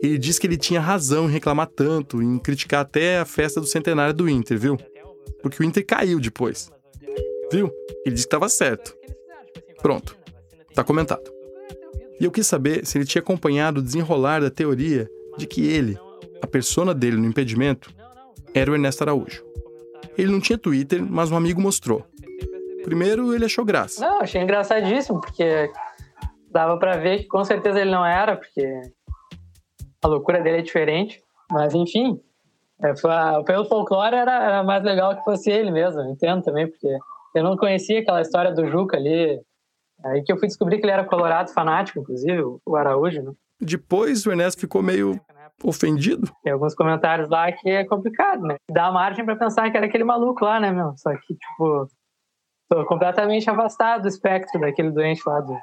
Ele diz que ele tinha razão em reclamar tanto, em criticar até a festa do centenário do Inter, viu? Porque o Inter caiu depois. Viu? Ele disse que estava certo. Pronto. Tá comentado. E eu quis saber se ele tinha acompanhado o desenrolar da teoria de que ele, a persona dele no impedimento, era o Ernesto Araújo. Ele não tinha Twitter, mas um amigo mostrou. Primeiro, ele achou graça. Não, achei engraçadíssimo, porque dava pra ver que com certeza ele não era, porque a loucura dele é diferente. Mas, enfim, é, pelo folclore era, era mais legal que fosse ele mesmo, entendo também, porque eu não conhecia aquela história do Juca ali. Aí que eu fui descobrir que ele era colorado fanático, inclusive, o- Araújo, né? Depois, o Ernesto ficou meio ofendido. Tem alguns comentários lá que é complicado, né? Dá margem pra pensar que era aquele maluco lá, né, meu? Só que, tipo, tô completamente afastado do espectro daquele doente lá do,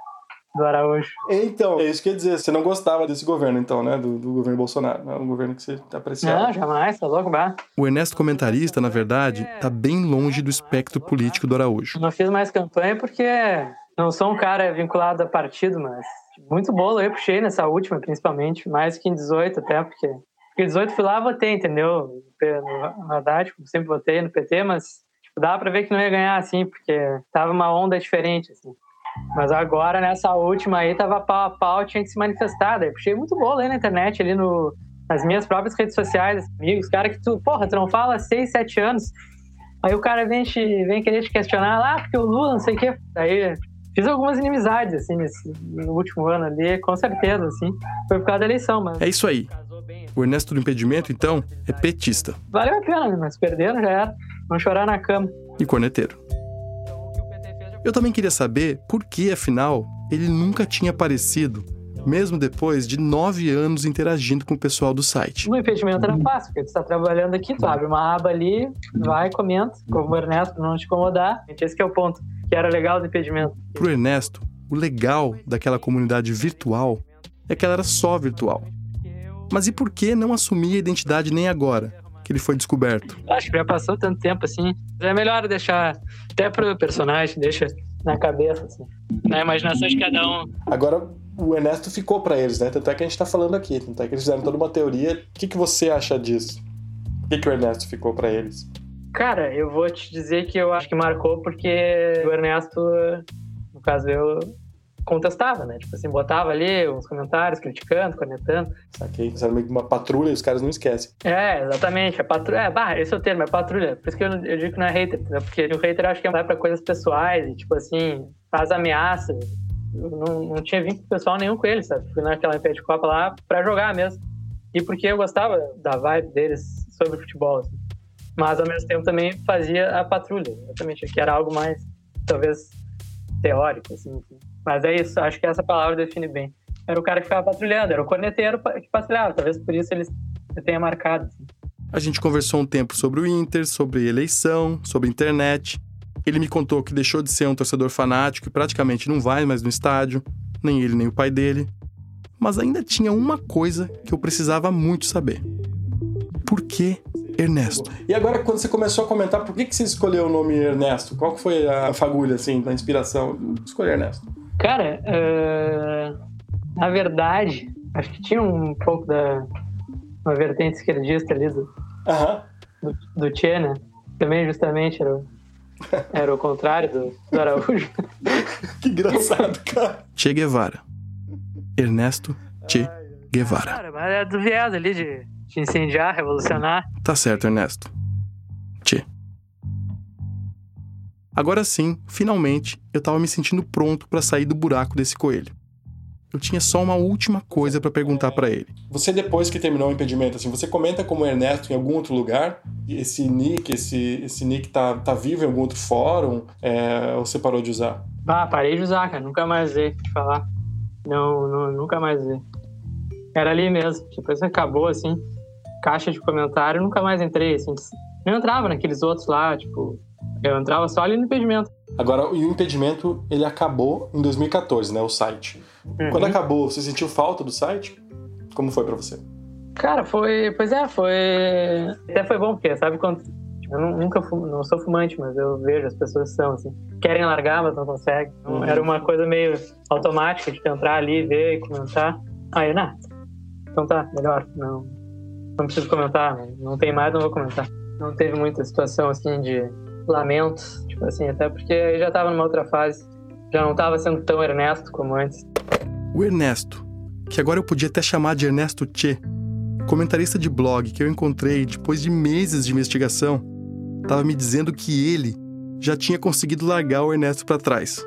do Araújo. Então, é isso que eu ia dizer. Você não gostava desse governo, então, né? Do, do governo Bolsonaro. Não é um governo que você apreciava. Não, jamais, tá louco, bah. O Ernesto comentarista, na verdade, tá bem longe do espectro político do Araújo. Não fiz mais campanha porque não sou um cara vinculado a partido, mas muito bolo eu puxei nessa última, principalmente, mais que em 18 até, porque, porque em 18 fui lá votei, entendeu? No, Haddad, como sempre votei no PT, mas tipo, dava pra ver que não ia ganhar assim, porque tava uma onda diferente, assim. Mas agora, nessa última aí, tava pau a pau, tinha que se manifestar. Daí puxei muito bolo aí na internet, ali no, nas minhas próprias redes sociais, amigos, cara que tu, porra, tu não fala há 6, 7 anos. Aí o cara vem, te, vem querer te questionar lá, porque o Lula, não sei o quê. Aí fiz algumas inimizades, assim, nesse, no último ano ali, com certeza, assim. Foi por causa da eleição, mas É isso aí. O Ernesto do impedimento, então, é petista valeu a pena, mas perderam já era. Vamos chorar na cama. e corneteiro. Eu também queria saber por que, afinal, ele nunca tinha aparecido, mesmo depois de nove anos interagindo com o pessoal do site. O impedimento era fácil, porque tu tá trabalhando aqui, tu abre uma aba ali, vai, comenta, como o Ernesto, não te incomodar. Esse que é o ponto, que era legal do impedimento. Pro Ernesto, o legal daquela comunidade virtual é que ela era só virtual. Mas e por que não assumir a identidade nem agora, que ele foi descoberto? Acho que já passou tanto tempo assim. É melhor deixar até pro personagem, deixa na cabeça, assim. Na imaginação de cada um. Agora, o Ernesto ficou pra eles, né? Tanto é que a gente tá falando aqui. Tanto é que eles fizeram toda uma teoria. O que, que você acha disso? Por que, que o Ernesto ficou pra eles? Cara, eu vou te dizer que eu acho que marcou porque o Ernesto, no caso eu, contestava, né? Tipo assim, botava ali uns comentários criticando, cornetando. Saquei. Fizeram meio que uma patrulha os caras não esquecem. É, exatamente. A patrulha. É, bah, esse é o termo, é patrulha. Por isso que eu, eu digo que não é hater, entendeu? Porque o hater acho que vai pra coisas pessoais e, tipo assim, faz ameaça. Eu não, não tinha vínculo pessoal nenhum com eles, sabe? Fui naquela MP de Copa lá pra jogar mesmo. E porque eu gostava da vibe deles sobre futebol, assim. Mas ao mesmo tempo também fazia a patrulha, exatamente. Que era algo mais, talvez, teórico, assim. Mas é isso, acho que essa palavra define bem. Era o cara que ficava patrulhando, era o corneteiro que patrulhava. Talvez por isso eles tenha marcado. assim. A gente conversou um tempo sobre o Inter, sobre eleição, sobre internet. Ele me contou que deixou de ser um torcedor fanático e praticamente não vai mais no estádio, nem ele nem o pai dele. Mas ainda tinha uma coisa que eu precisava muito saber. Por que Ernesto? E agora, quando você começou a comentar, por que, que você escolheu o nome Ernesto? Qual que foi a fagulha, assim, da inspiração? Escolher Ernesto. Cara, eh, na verdade, acho que tinha um pouco da uma vertente esquerdista ali do, do, do Tchê, né? Também, justamente, era o, *laughs* era o contrário do, do Araújo. que engraçado, cara. Che Guevara. Ernesto Che Guevara. Cara, mas é do viés ali de, de incendiar, revolucionar. Tá certo, Ernesto. Che. Agora sim, finalmente, eu tava me sentindo pronto para sair do buraco desse coelho. Eu tinha só uma última coisa para perguntar para ele. Você, depois que terminou o impedimento, assim, você comenta como Ernesto em algum outro lugar? Esse nick, esse, esse nick tá, tá vivo em algum outro fórum? É, ou você parou de usar? Ah, parei de usar, cara. Nunca mais usei, te falar. Não, não, nunca mais usei. Era ali mesmo. Depois acabou, assim, caixa de comentário, nunca mais entrei, assim. Não entrava naqueles outros lá, tipo... Eu entrava só ali no impedimento. Agora, o impedimento, ele acabou em 2014, né? O site. Uhum. Quando acabou, você sentiu falta do site? Como foi para você? Cara, foi. Pois é, foi. Até foi bom, porque sabe quando. Eu nunca fumo, não sou fumante, mas eu vejo as pessoas são assim. Querem largar, mas não conseguem. Então, uhum. Era uma coisa meio automática de entrar ali, ver e comentar. Aí, nada. Então tá, melhor. Não, não preciso comentar. Não tem mais, não vou comentar. Não teve muita situação assim de lamentos, tipo assim, até porque eu já tava numa outra fase. Já não tava sendo tão Ernesto como antes. O Ernesto, que agora eu podia até chamar de Ernesto Che, comentarista de blog que eu encontrei depois de meses de investigação, estava me dizendo que ele já tinha conseguido largar o Ernesto para trás.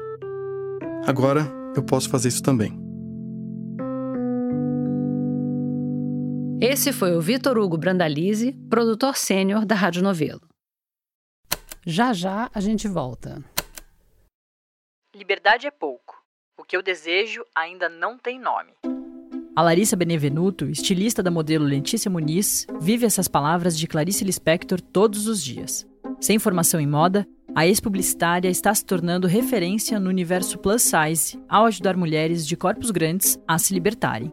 Agora eu posso fazer isso também. Esse foi o Vitor Hugo Brandalize, produtor sênior da Rádio Novelo. Já já a gente volta. Liberdade é pouco. O que eu desejo ainda não tem nome. A Larissa Benevenuto, estilista da modelo Letícia Muniz, vive essas palavras de Clarice Lispector todos os dias. Sem formação em moda, a ex-publicitária está se tornando referência no universo plus size ao ajudar mulheres de corpos grandes a se libertarem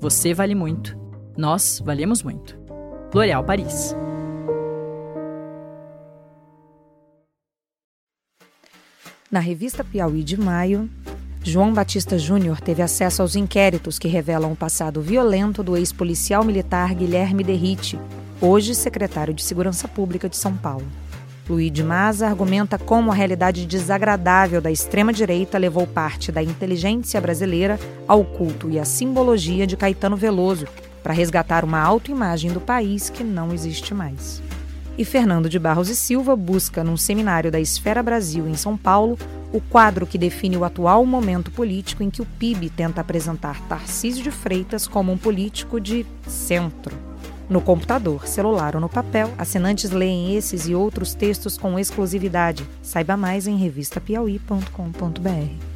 você vale muito, nós valemos muito. L'Oréal Paris. Na revista Piauí de maio, João Batista Júnior teve acesso aos inquéritos que revelam o passado violento do ex-policial militar Guilherme Derrite, hoje secretário de Segurança Pública de São Paulo. Luiz de Maza argumenta como a realidade desagradável da extrema-direita levou parte da inteligência brasileira ao culto e à simbologia de Caetano Veloso para resgatar uma autoimagem do país que não existe mais. E Fernando de Barros e Silva busca, num seminário da Esfera Brasil em São Paulo, o quadro que define o atual momento político em que o PIB tenta apresentar Tarcísio de Freitas como um político de centro. No computador, celular ou no papel, assinantes leem esses e outros textos com exclusividade. Saiba mais em revistapiauí.com.br.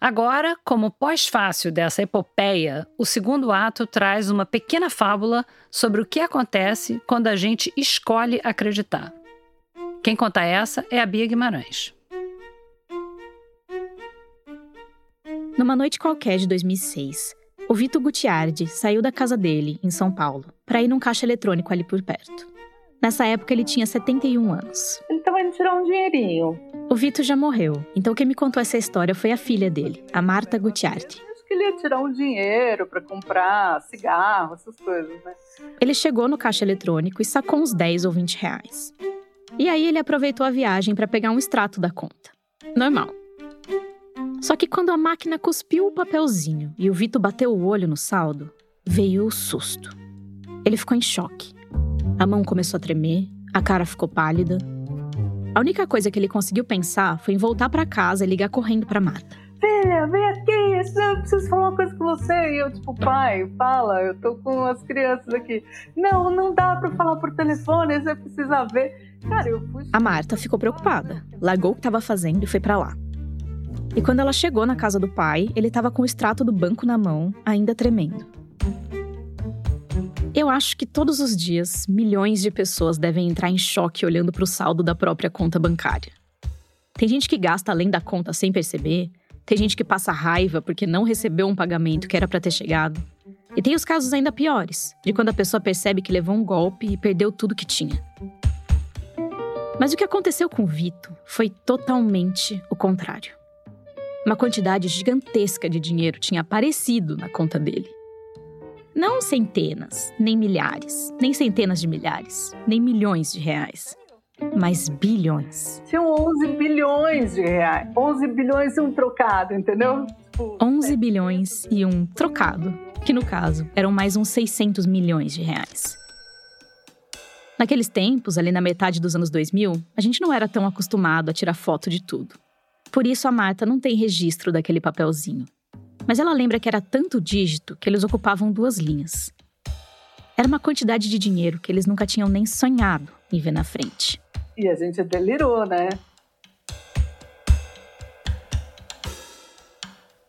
Agora, como pós-fácil dessa epopeia, o segundo ato traz uma pequena fábula sobre o que acontece quando a gente escolhe acreditar. Quem conta essa é a Bia Guimarães. Numa noite qualquer de 2006, o Vitor Gutiardi saiu da casa dele, em São Paulo, para ir num caixa eletrônico ali por perto. Nessa época ele tinha 71 anos. Ele tava indo tirar um dinheirinho. O Vitor já morreu, então quem me contou essa história foi a filha dele, a Marta Gutiardi. Acho que ele ia tirar um dinheiro para comprar cigarro, essas coisas, né? Ele chegou no caixa eletrônico e sacou uns 10 ou 20 reais. E aí ele aproveitou a viagem para pegar um extrato da conta. Normal. Só que quando a máquina cuspiu o papelzinho e o Vitor bateu o olho no saldo, veio o susto. Ele ficou em choque. A mão começou a tremer, a cara ficou pálida. A única coisa que ele conseguiu pensar foi em voltar para casa e ligar correndo para Marta. Filha, vem aqui, eu preciso falar uma coisa com você. E eu, tipo, pai, fala, eu tô com as crianças aqui. Não, não dá para falar por telefone, você precisa ver. Cara, eu fui. A Marta ficou preocupada, largou o que estava fazendo e foi para lá. E quando ela chegou na casa do pai, ele estava com o extrato do banco na mão, ainda tremendo. Eu acho que todos os dias, milhões de pessoas devem entrar em choque olhando para o saldo da própria conta bancária. Tem gente que gasta além da conta sem perceber, tem gente que passa raiva porque não recebeu um pagamento que era para ter chegado. E tem os casos ainda piores, de quando a pessoa percebe que levou um golpe e perdeu tudo que tinha. Mas o que aconteceu com o Vito foi totalmente o contrário. Uma quantidade gigantesca de dinheiro tinha aparecido na conta dele. Não centenas, nem milhares, nem centenas de milhares, nem milhões de reais, mas bilhões. Tinham 11 bilhões de reais. 11 bilhões e um trocado, entendeu? 11 bilhões e um trocado, que no caso eram mais uns 600 milhões de reais. Naqueles tempos, ali na metade dos anos 2000, a gente não era tão acostumado a tirar foto de tudo. Por isso a Marta não tem registro daquele papelzinho. Mas ela lembra que era tanto dígito que eles ocupavam duas linhas. Era uma quantidade de dinheiro que eles nunca tinham nem sonhado em ver na frente. E a gente delirou, né?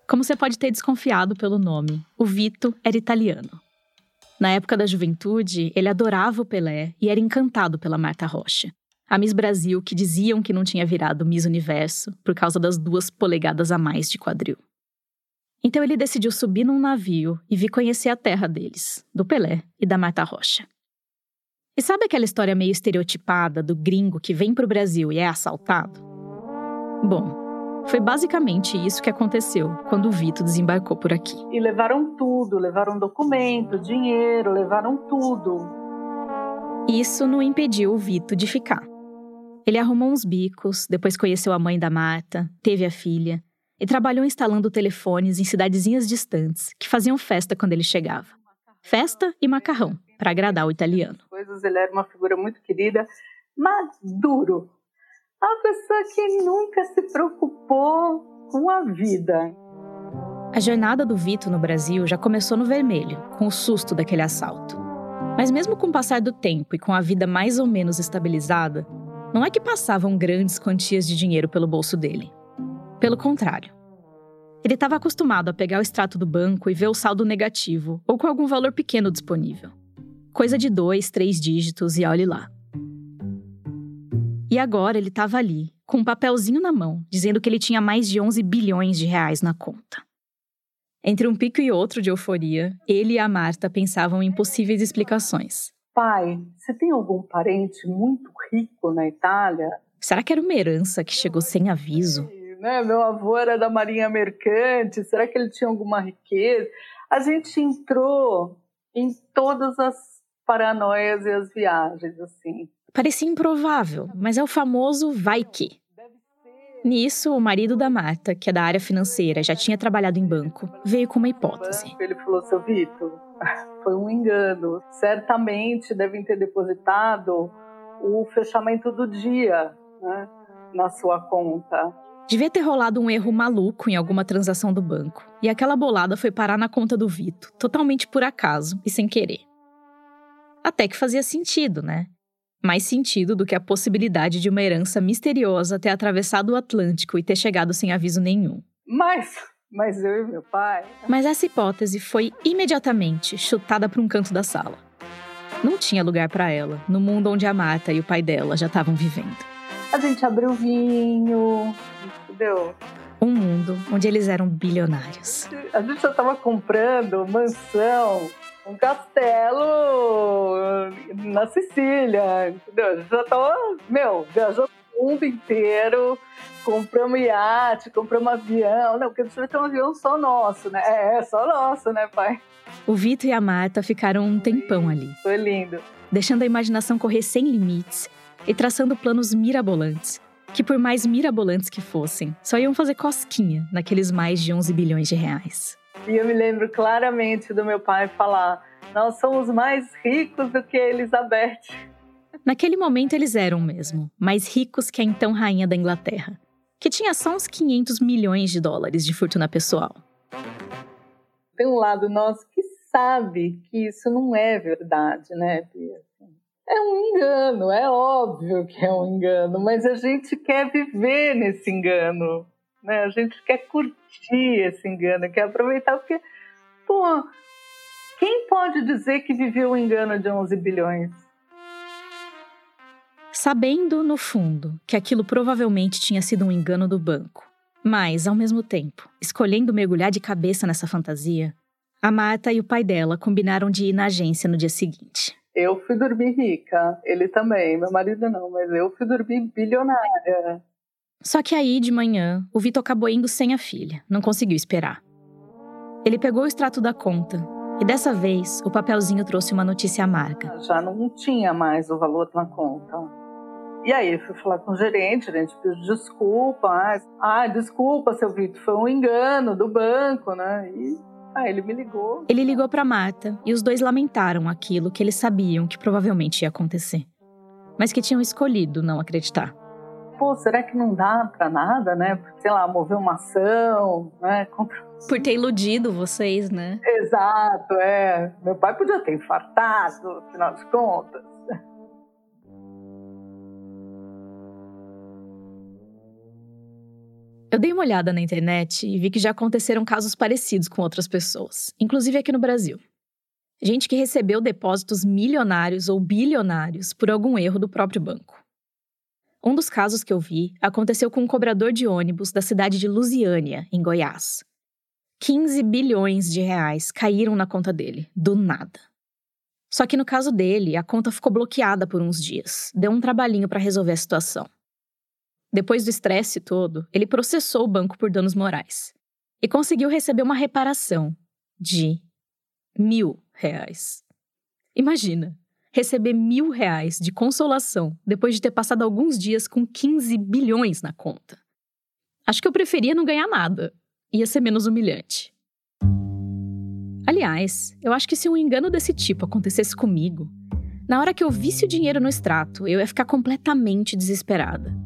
Como você pode ter desconfiado pelo nome, o Vito era italiano. Na época da juventude, ele adorava o Pelé e era encantado pela Marta Rocha, a Miss Brasil que diziam que não tinha virado Miss Universo por causa das duas polegadas a mais de quadril. Então ele decidiu subir num navio e vir conhecer a terra deles, do Pelé e da Marta Rocha. E sabe aquela história meio estereotipada do gringo que vem para o Brasil e é assaltado? Bom, foi basicamente isso que aconteceu quando o Vito desembarcou por aqui. E levaram tudo, levaram documento, dinheiro, levaram tudo. Isso não impediu o Vito de ficar. Ele arrumou uns bicos, depois conheceu a mãe da Marta, teve a filha e trabalhou instalando telefones em cidadezinhas distantes que faziam festa quando ele chegava. Festa e macarrão, para agradar o italiano. Coisas, ele era uma figura muito querida, maduro. Uma pessoa que nunca se preocupou com a vida. A jornada do Vito no Brasil já começou no vermelho, com o susto daquele assalto. Mas mesmo com o passar do tempo e com a vida mais ou menos estabilizada, não é que passavam grandes quantias de dinheiro pelo bolso dele. Pelo contrário. Ele estava acostumado a pegar o extrato do banco e ver o saldo negativo ou com algum valor pequeno disponível. Coisa de dois, três dígitos e olhe lá. E agora ele estava ali, com um papelzinho na mão, dizendo que ele tinha mais de 11 bilhões de reais na conta. Entre um pico e outro de euforia, ele e a Marta pensavam em possíveis explicações. Pai, você tem algum parente muito rico na Itália? Será que era uma herança que chegou sem aviso? Né? Meu avô era da Marinha Mercante, será que ele tinha alguma riqueza? A gente entrou em todas as paranoias e as viagens, assim. Parecia improvável, mas é o famoso vai que. Nisso, o marido da Marta, que é da área financeira, já tinha trabalhado em banco, veio com uma hipótese. Ele falou: seu Vitor, *laughs* foi um engano. Certamente devem ter depositado o fechamento do dia né, na sua conta. Devia ter rolado um erro maluco em alguma transação do banco, e aquela bolada foi parar na conta do Vito, totalmente por acaso e sem querer. Até que fazia sentido, né? Mais sentido do que a possibilidade de uma herança misteriosa ter atravessado o Atlântico e ter chegado sem aviso nenhum. Mas, Mas eu e meu pai. Mas essa hipótese foi imediatamente chutada para um canto da sala. Não tinha lugar para ela no mundo onde a Marta e o pai dela já estavam vivendo. A gente abriu vinho, entendeu? Um mundo onde eles eram bilionários. A gente já estava comprando mansão, um castelo na Sicília, entendeu? A gente já estava, meu, viajou o mundo inteiro, compramos iate, compramos avião. Não, porque a gente vai ter um avião só nosso, né? É, só nosso, né, pai? O Vitor e a Marta ficaram um tempão ali. Foi lindo. Deixando a imaginação correr sem limites e traçando planos mirabolantes, que por mais mirabolantes que fossem, só iam fazer cosquinha naqueles mais de 11 bilhões de reais. E eu me lembro claramente do meu pai falar: nós somos mais ricos do que a Elizabeth. Naquele momento eles eram mesmo, mais ricos que a então rainha da Inglaterra, que tinha só uns 500 milhões de dólares de fortuna pessoal. Tem um lado nosso que sabe que isso não é verdade, né, Bia? É um engano, é óbvio que é um engano, mas a gente quer viver nesse engano, né? A gente quer curtir esse engano, quer aproveitar, porque, pô, quem pode dizer que viveu o engano de 11 bilhões? Sabendo, no fundo, que aquilo provavelmente tinha sido um engano do banco, mas, ao mesmo tempo, escolhendo mergulhar de cabeça nessa fantasia, a Marta e o pai dela combinaram de ir na agência no dia seguinte. Eu fui dormir rica, ele também, meu marido não, mas eu fui dormir bilionária. Só que aí, de manhã, o Vitor acabou indo sem a filha, não conseguiu esperar. Ele pegou o extrato da conta e dessa vez o papelzinho trouxe uma notícia amarga. Já não tinha mais o valor na conta. E aí fui falar com o gerente, o gerente pediu desculpa. Ah, desculpa, seu Vitor, foi um engano do banco, né? E ah, ele me ligou. Ele ligou para Marta e os dois lamentaram aquilo que eles sabiam que provavelmente ia acontecer, mas que tinham escolhido não acreditar. Pô, será que não dá para nada, né? Sei lá, mover uma ação, né? Por ter iludido vocês, né? Exato, é. Meu pai podia ter infartado, afinal de contas. Eu dei uma olhada na internet e vi que já aconteceram casos parecidos com outras pessoas, inclusive aqui no Brasil. Gente que recebeu depósitos milionários ou bilionários por algum erro do próprio banco. Um dos casos que eu vi aconteceu com um cobrador de ônibus da cidade de Lusiânia, em Goiás. 15 bilhões de reais caíram na conta dele, do nada. Só que no caso dele, a conta ficou bloqueada por uns dias. Deu um trabalhinho para resolver a situação. Depois do estresse todo, ele processou o banco por danos morais e conseguiu receber uma reparação de mil reais. Imagina, receber mil reais de consolação depois de ter passado alguns dias com 15 bilhões na conta. Acho que eu preferia não ganhar nada. Ia ser menos humilhante. Aliás, eu acho que se um engano desse tipo acontecesse comigo, na hora que eu visse o dinheiro no extrato, eu ia ficar completamente desesperada.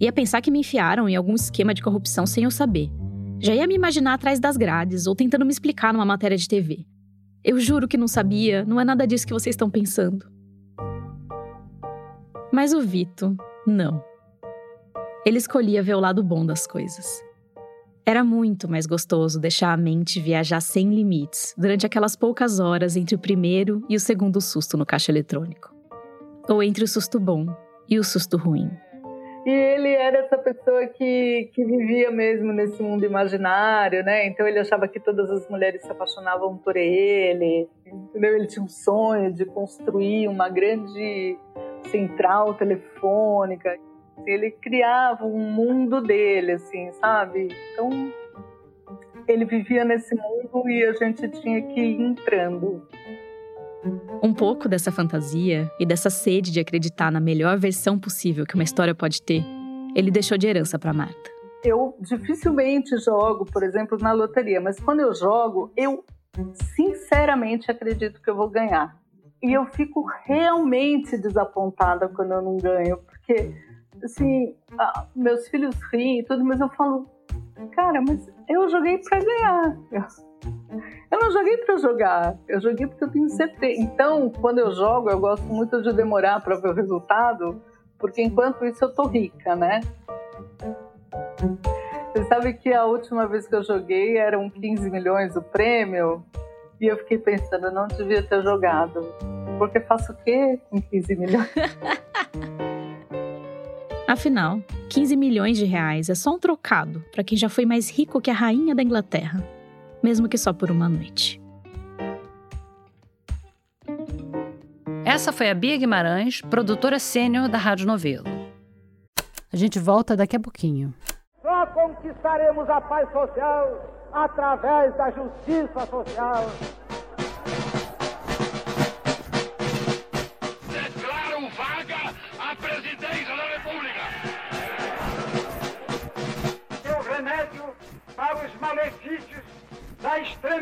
Ia pensar que me enfiaram em algum esquema de corrupção sem eu saber. Já ia me imaginar atrás das grades ou tentando me explicar numa matéria de TV. Eu juro que não sabia, não é nada disso que vocês estão pensando. Mas o Vito, não. Ele escolhia ver o lado bom das coisas. Era muito mais gostoso deixar a mente viajar sem limites durante aquelas poucas horas entre o primeiro e o segundo susto no caixa eletrônico. Ou entre o susto bom e o susto ruim. E ele era essa pessoa que, que vivia mesmo nesse mundo imaginário, né? Então ele achava que todas as mulheres se apaixonavam por ele, entendeu? Ele tinha um sonho de construir uma grande central telefônica. Ele criava um mundo dele, assim, sabe? Então ele vivia nesse mundo e a gente tinha que ir entrando. Um pouco dessa fantasia e dessa sede de acreditar na melhor versão possível que uma história pode ter, ele deixou de herança para Marta. Eu dificilmente jogo, por exemplo, na loteria, mas quando eu jogo, eu sinceramente acredito que eu vou ganhar. E eu fico realmente desapontada quando eu não ganho, porque assim, meus filhos riem e tudo, mas eu falo, cara, mas eu joguei para ganhar. Não joguei para jogar, eu joguei porque eu tenho certeza. Então, quando eu jogo, eu gosto muito de demorar para ver o resultado, porque enquanto isso eu tô rica, né? sabe que a última vez que eu joguei eram 15 milhões o prêmio. E eu fiquei pensando, eu não devia ter jogado. Porque faço o quê com 15 milhões? *laughs* Afinal, 15 milhões de reais é só um trocado para quem já foi mais rico que a rainha da Inglaterra, mesmo que só por uma noite. Essa foi a Bia Guimarães, produtora sênior da Rádio Novelo. A gente volta daqui a pouquinho. Só conquistaremos a paz social através da justiça social.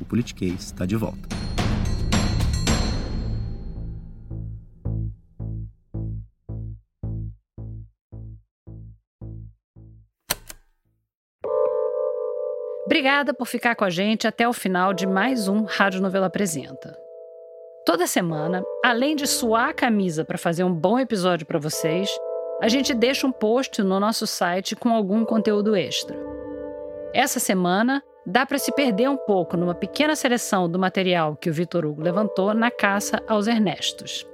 o Politiquês está de volta. Obrigada por ficar com a gente até o final de mais um Rádio Novela Apresenta. Toda semana, além de suar a camisa para fazer um bom episódio para vocês, a gente deixa um post no nosso site com algum conteúdo extra. Essa semana, dá para se perder um pouco numa pequena seleção do material que o Vitor Hugo levantou na caça aos Ernestos.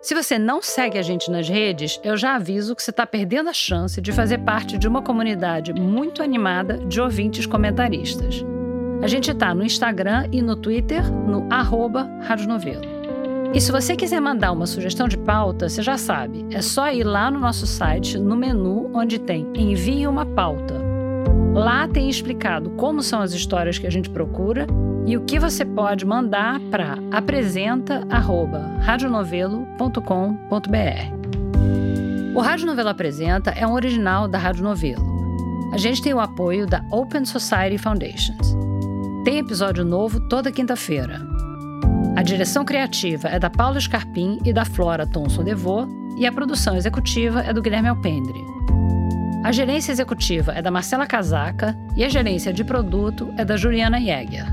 Se você não segue a gente nas redes, eu já aviso que você está perdendo a chance de fazer parte de uma comunidade muito animada de ouvintes comentaristas. A gente está no Instagram e no Twitter, no arroba Rádio Novelo. E se você quiser mandar uma sugestão de pauta, você já sabe, é só ir lá no nosso site, no menu onde tem Envie uma pauta. Lá tem explicado como são as histórias que a gente procura e o que você pode mandar para apresenta@radionovelo.com.br. O Rádio Novelo Apresenta é um original da Rádio Novelo. A gente tem o apoio da Open Society Foundations. Tem episódio novo toda quinta-feira. A direção criativa é da Paula Scarpim e da Flora Thomson Devô e a produção executiva é do Guilherme Alpendre. A gerência executiva é da Marcela Casaca e a gerência de produto é da Juliana Jäger.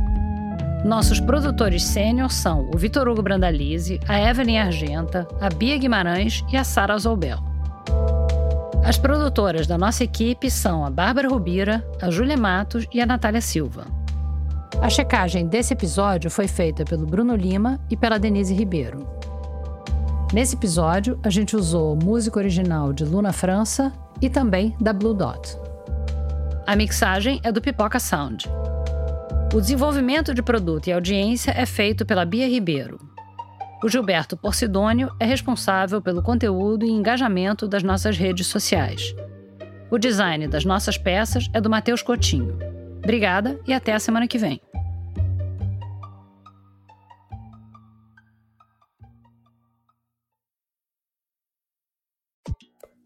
Nossos produtores sênior são o Vitor Hugo Brandalize, a Evelyn Argenta, a Bia Guimarães e a Sara Zoubel. As produtoras da nossa equipe são a Bárbara Rubira, a Júlia Matos e a Natália Silva. A checagem desse episódio foi feita pelo Bruno Lima e pela Denise Ribeiro. Nesse episódio, a gente usou música original de Luna França e também da Blue Dot. A mixagem é do Pipoca Sound. O desenvolvimento de produto e audiência é feito pela Bia Ribeiro. O Gilberto Porcidônio é responsável pelo conteúdo e engajamento das nossas redes sociais. O design das nossas peças é do Matheus Coutinho. Obrigada e até a semana que vem.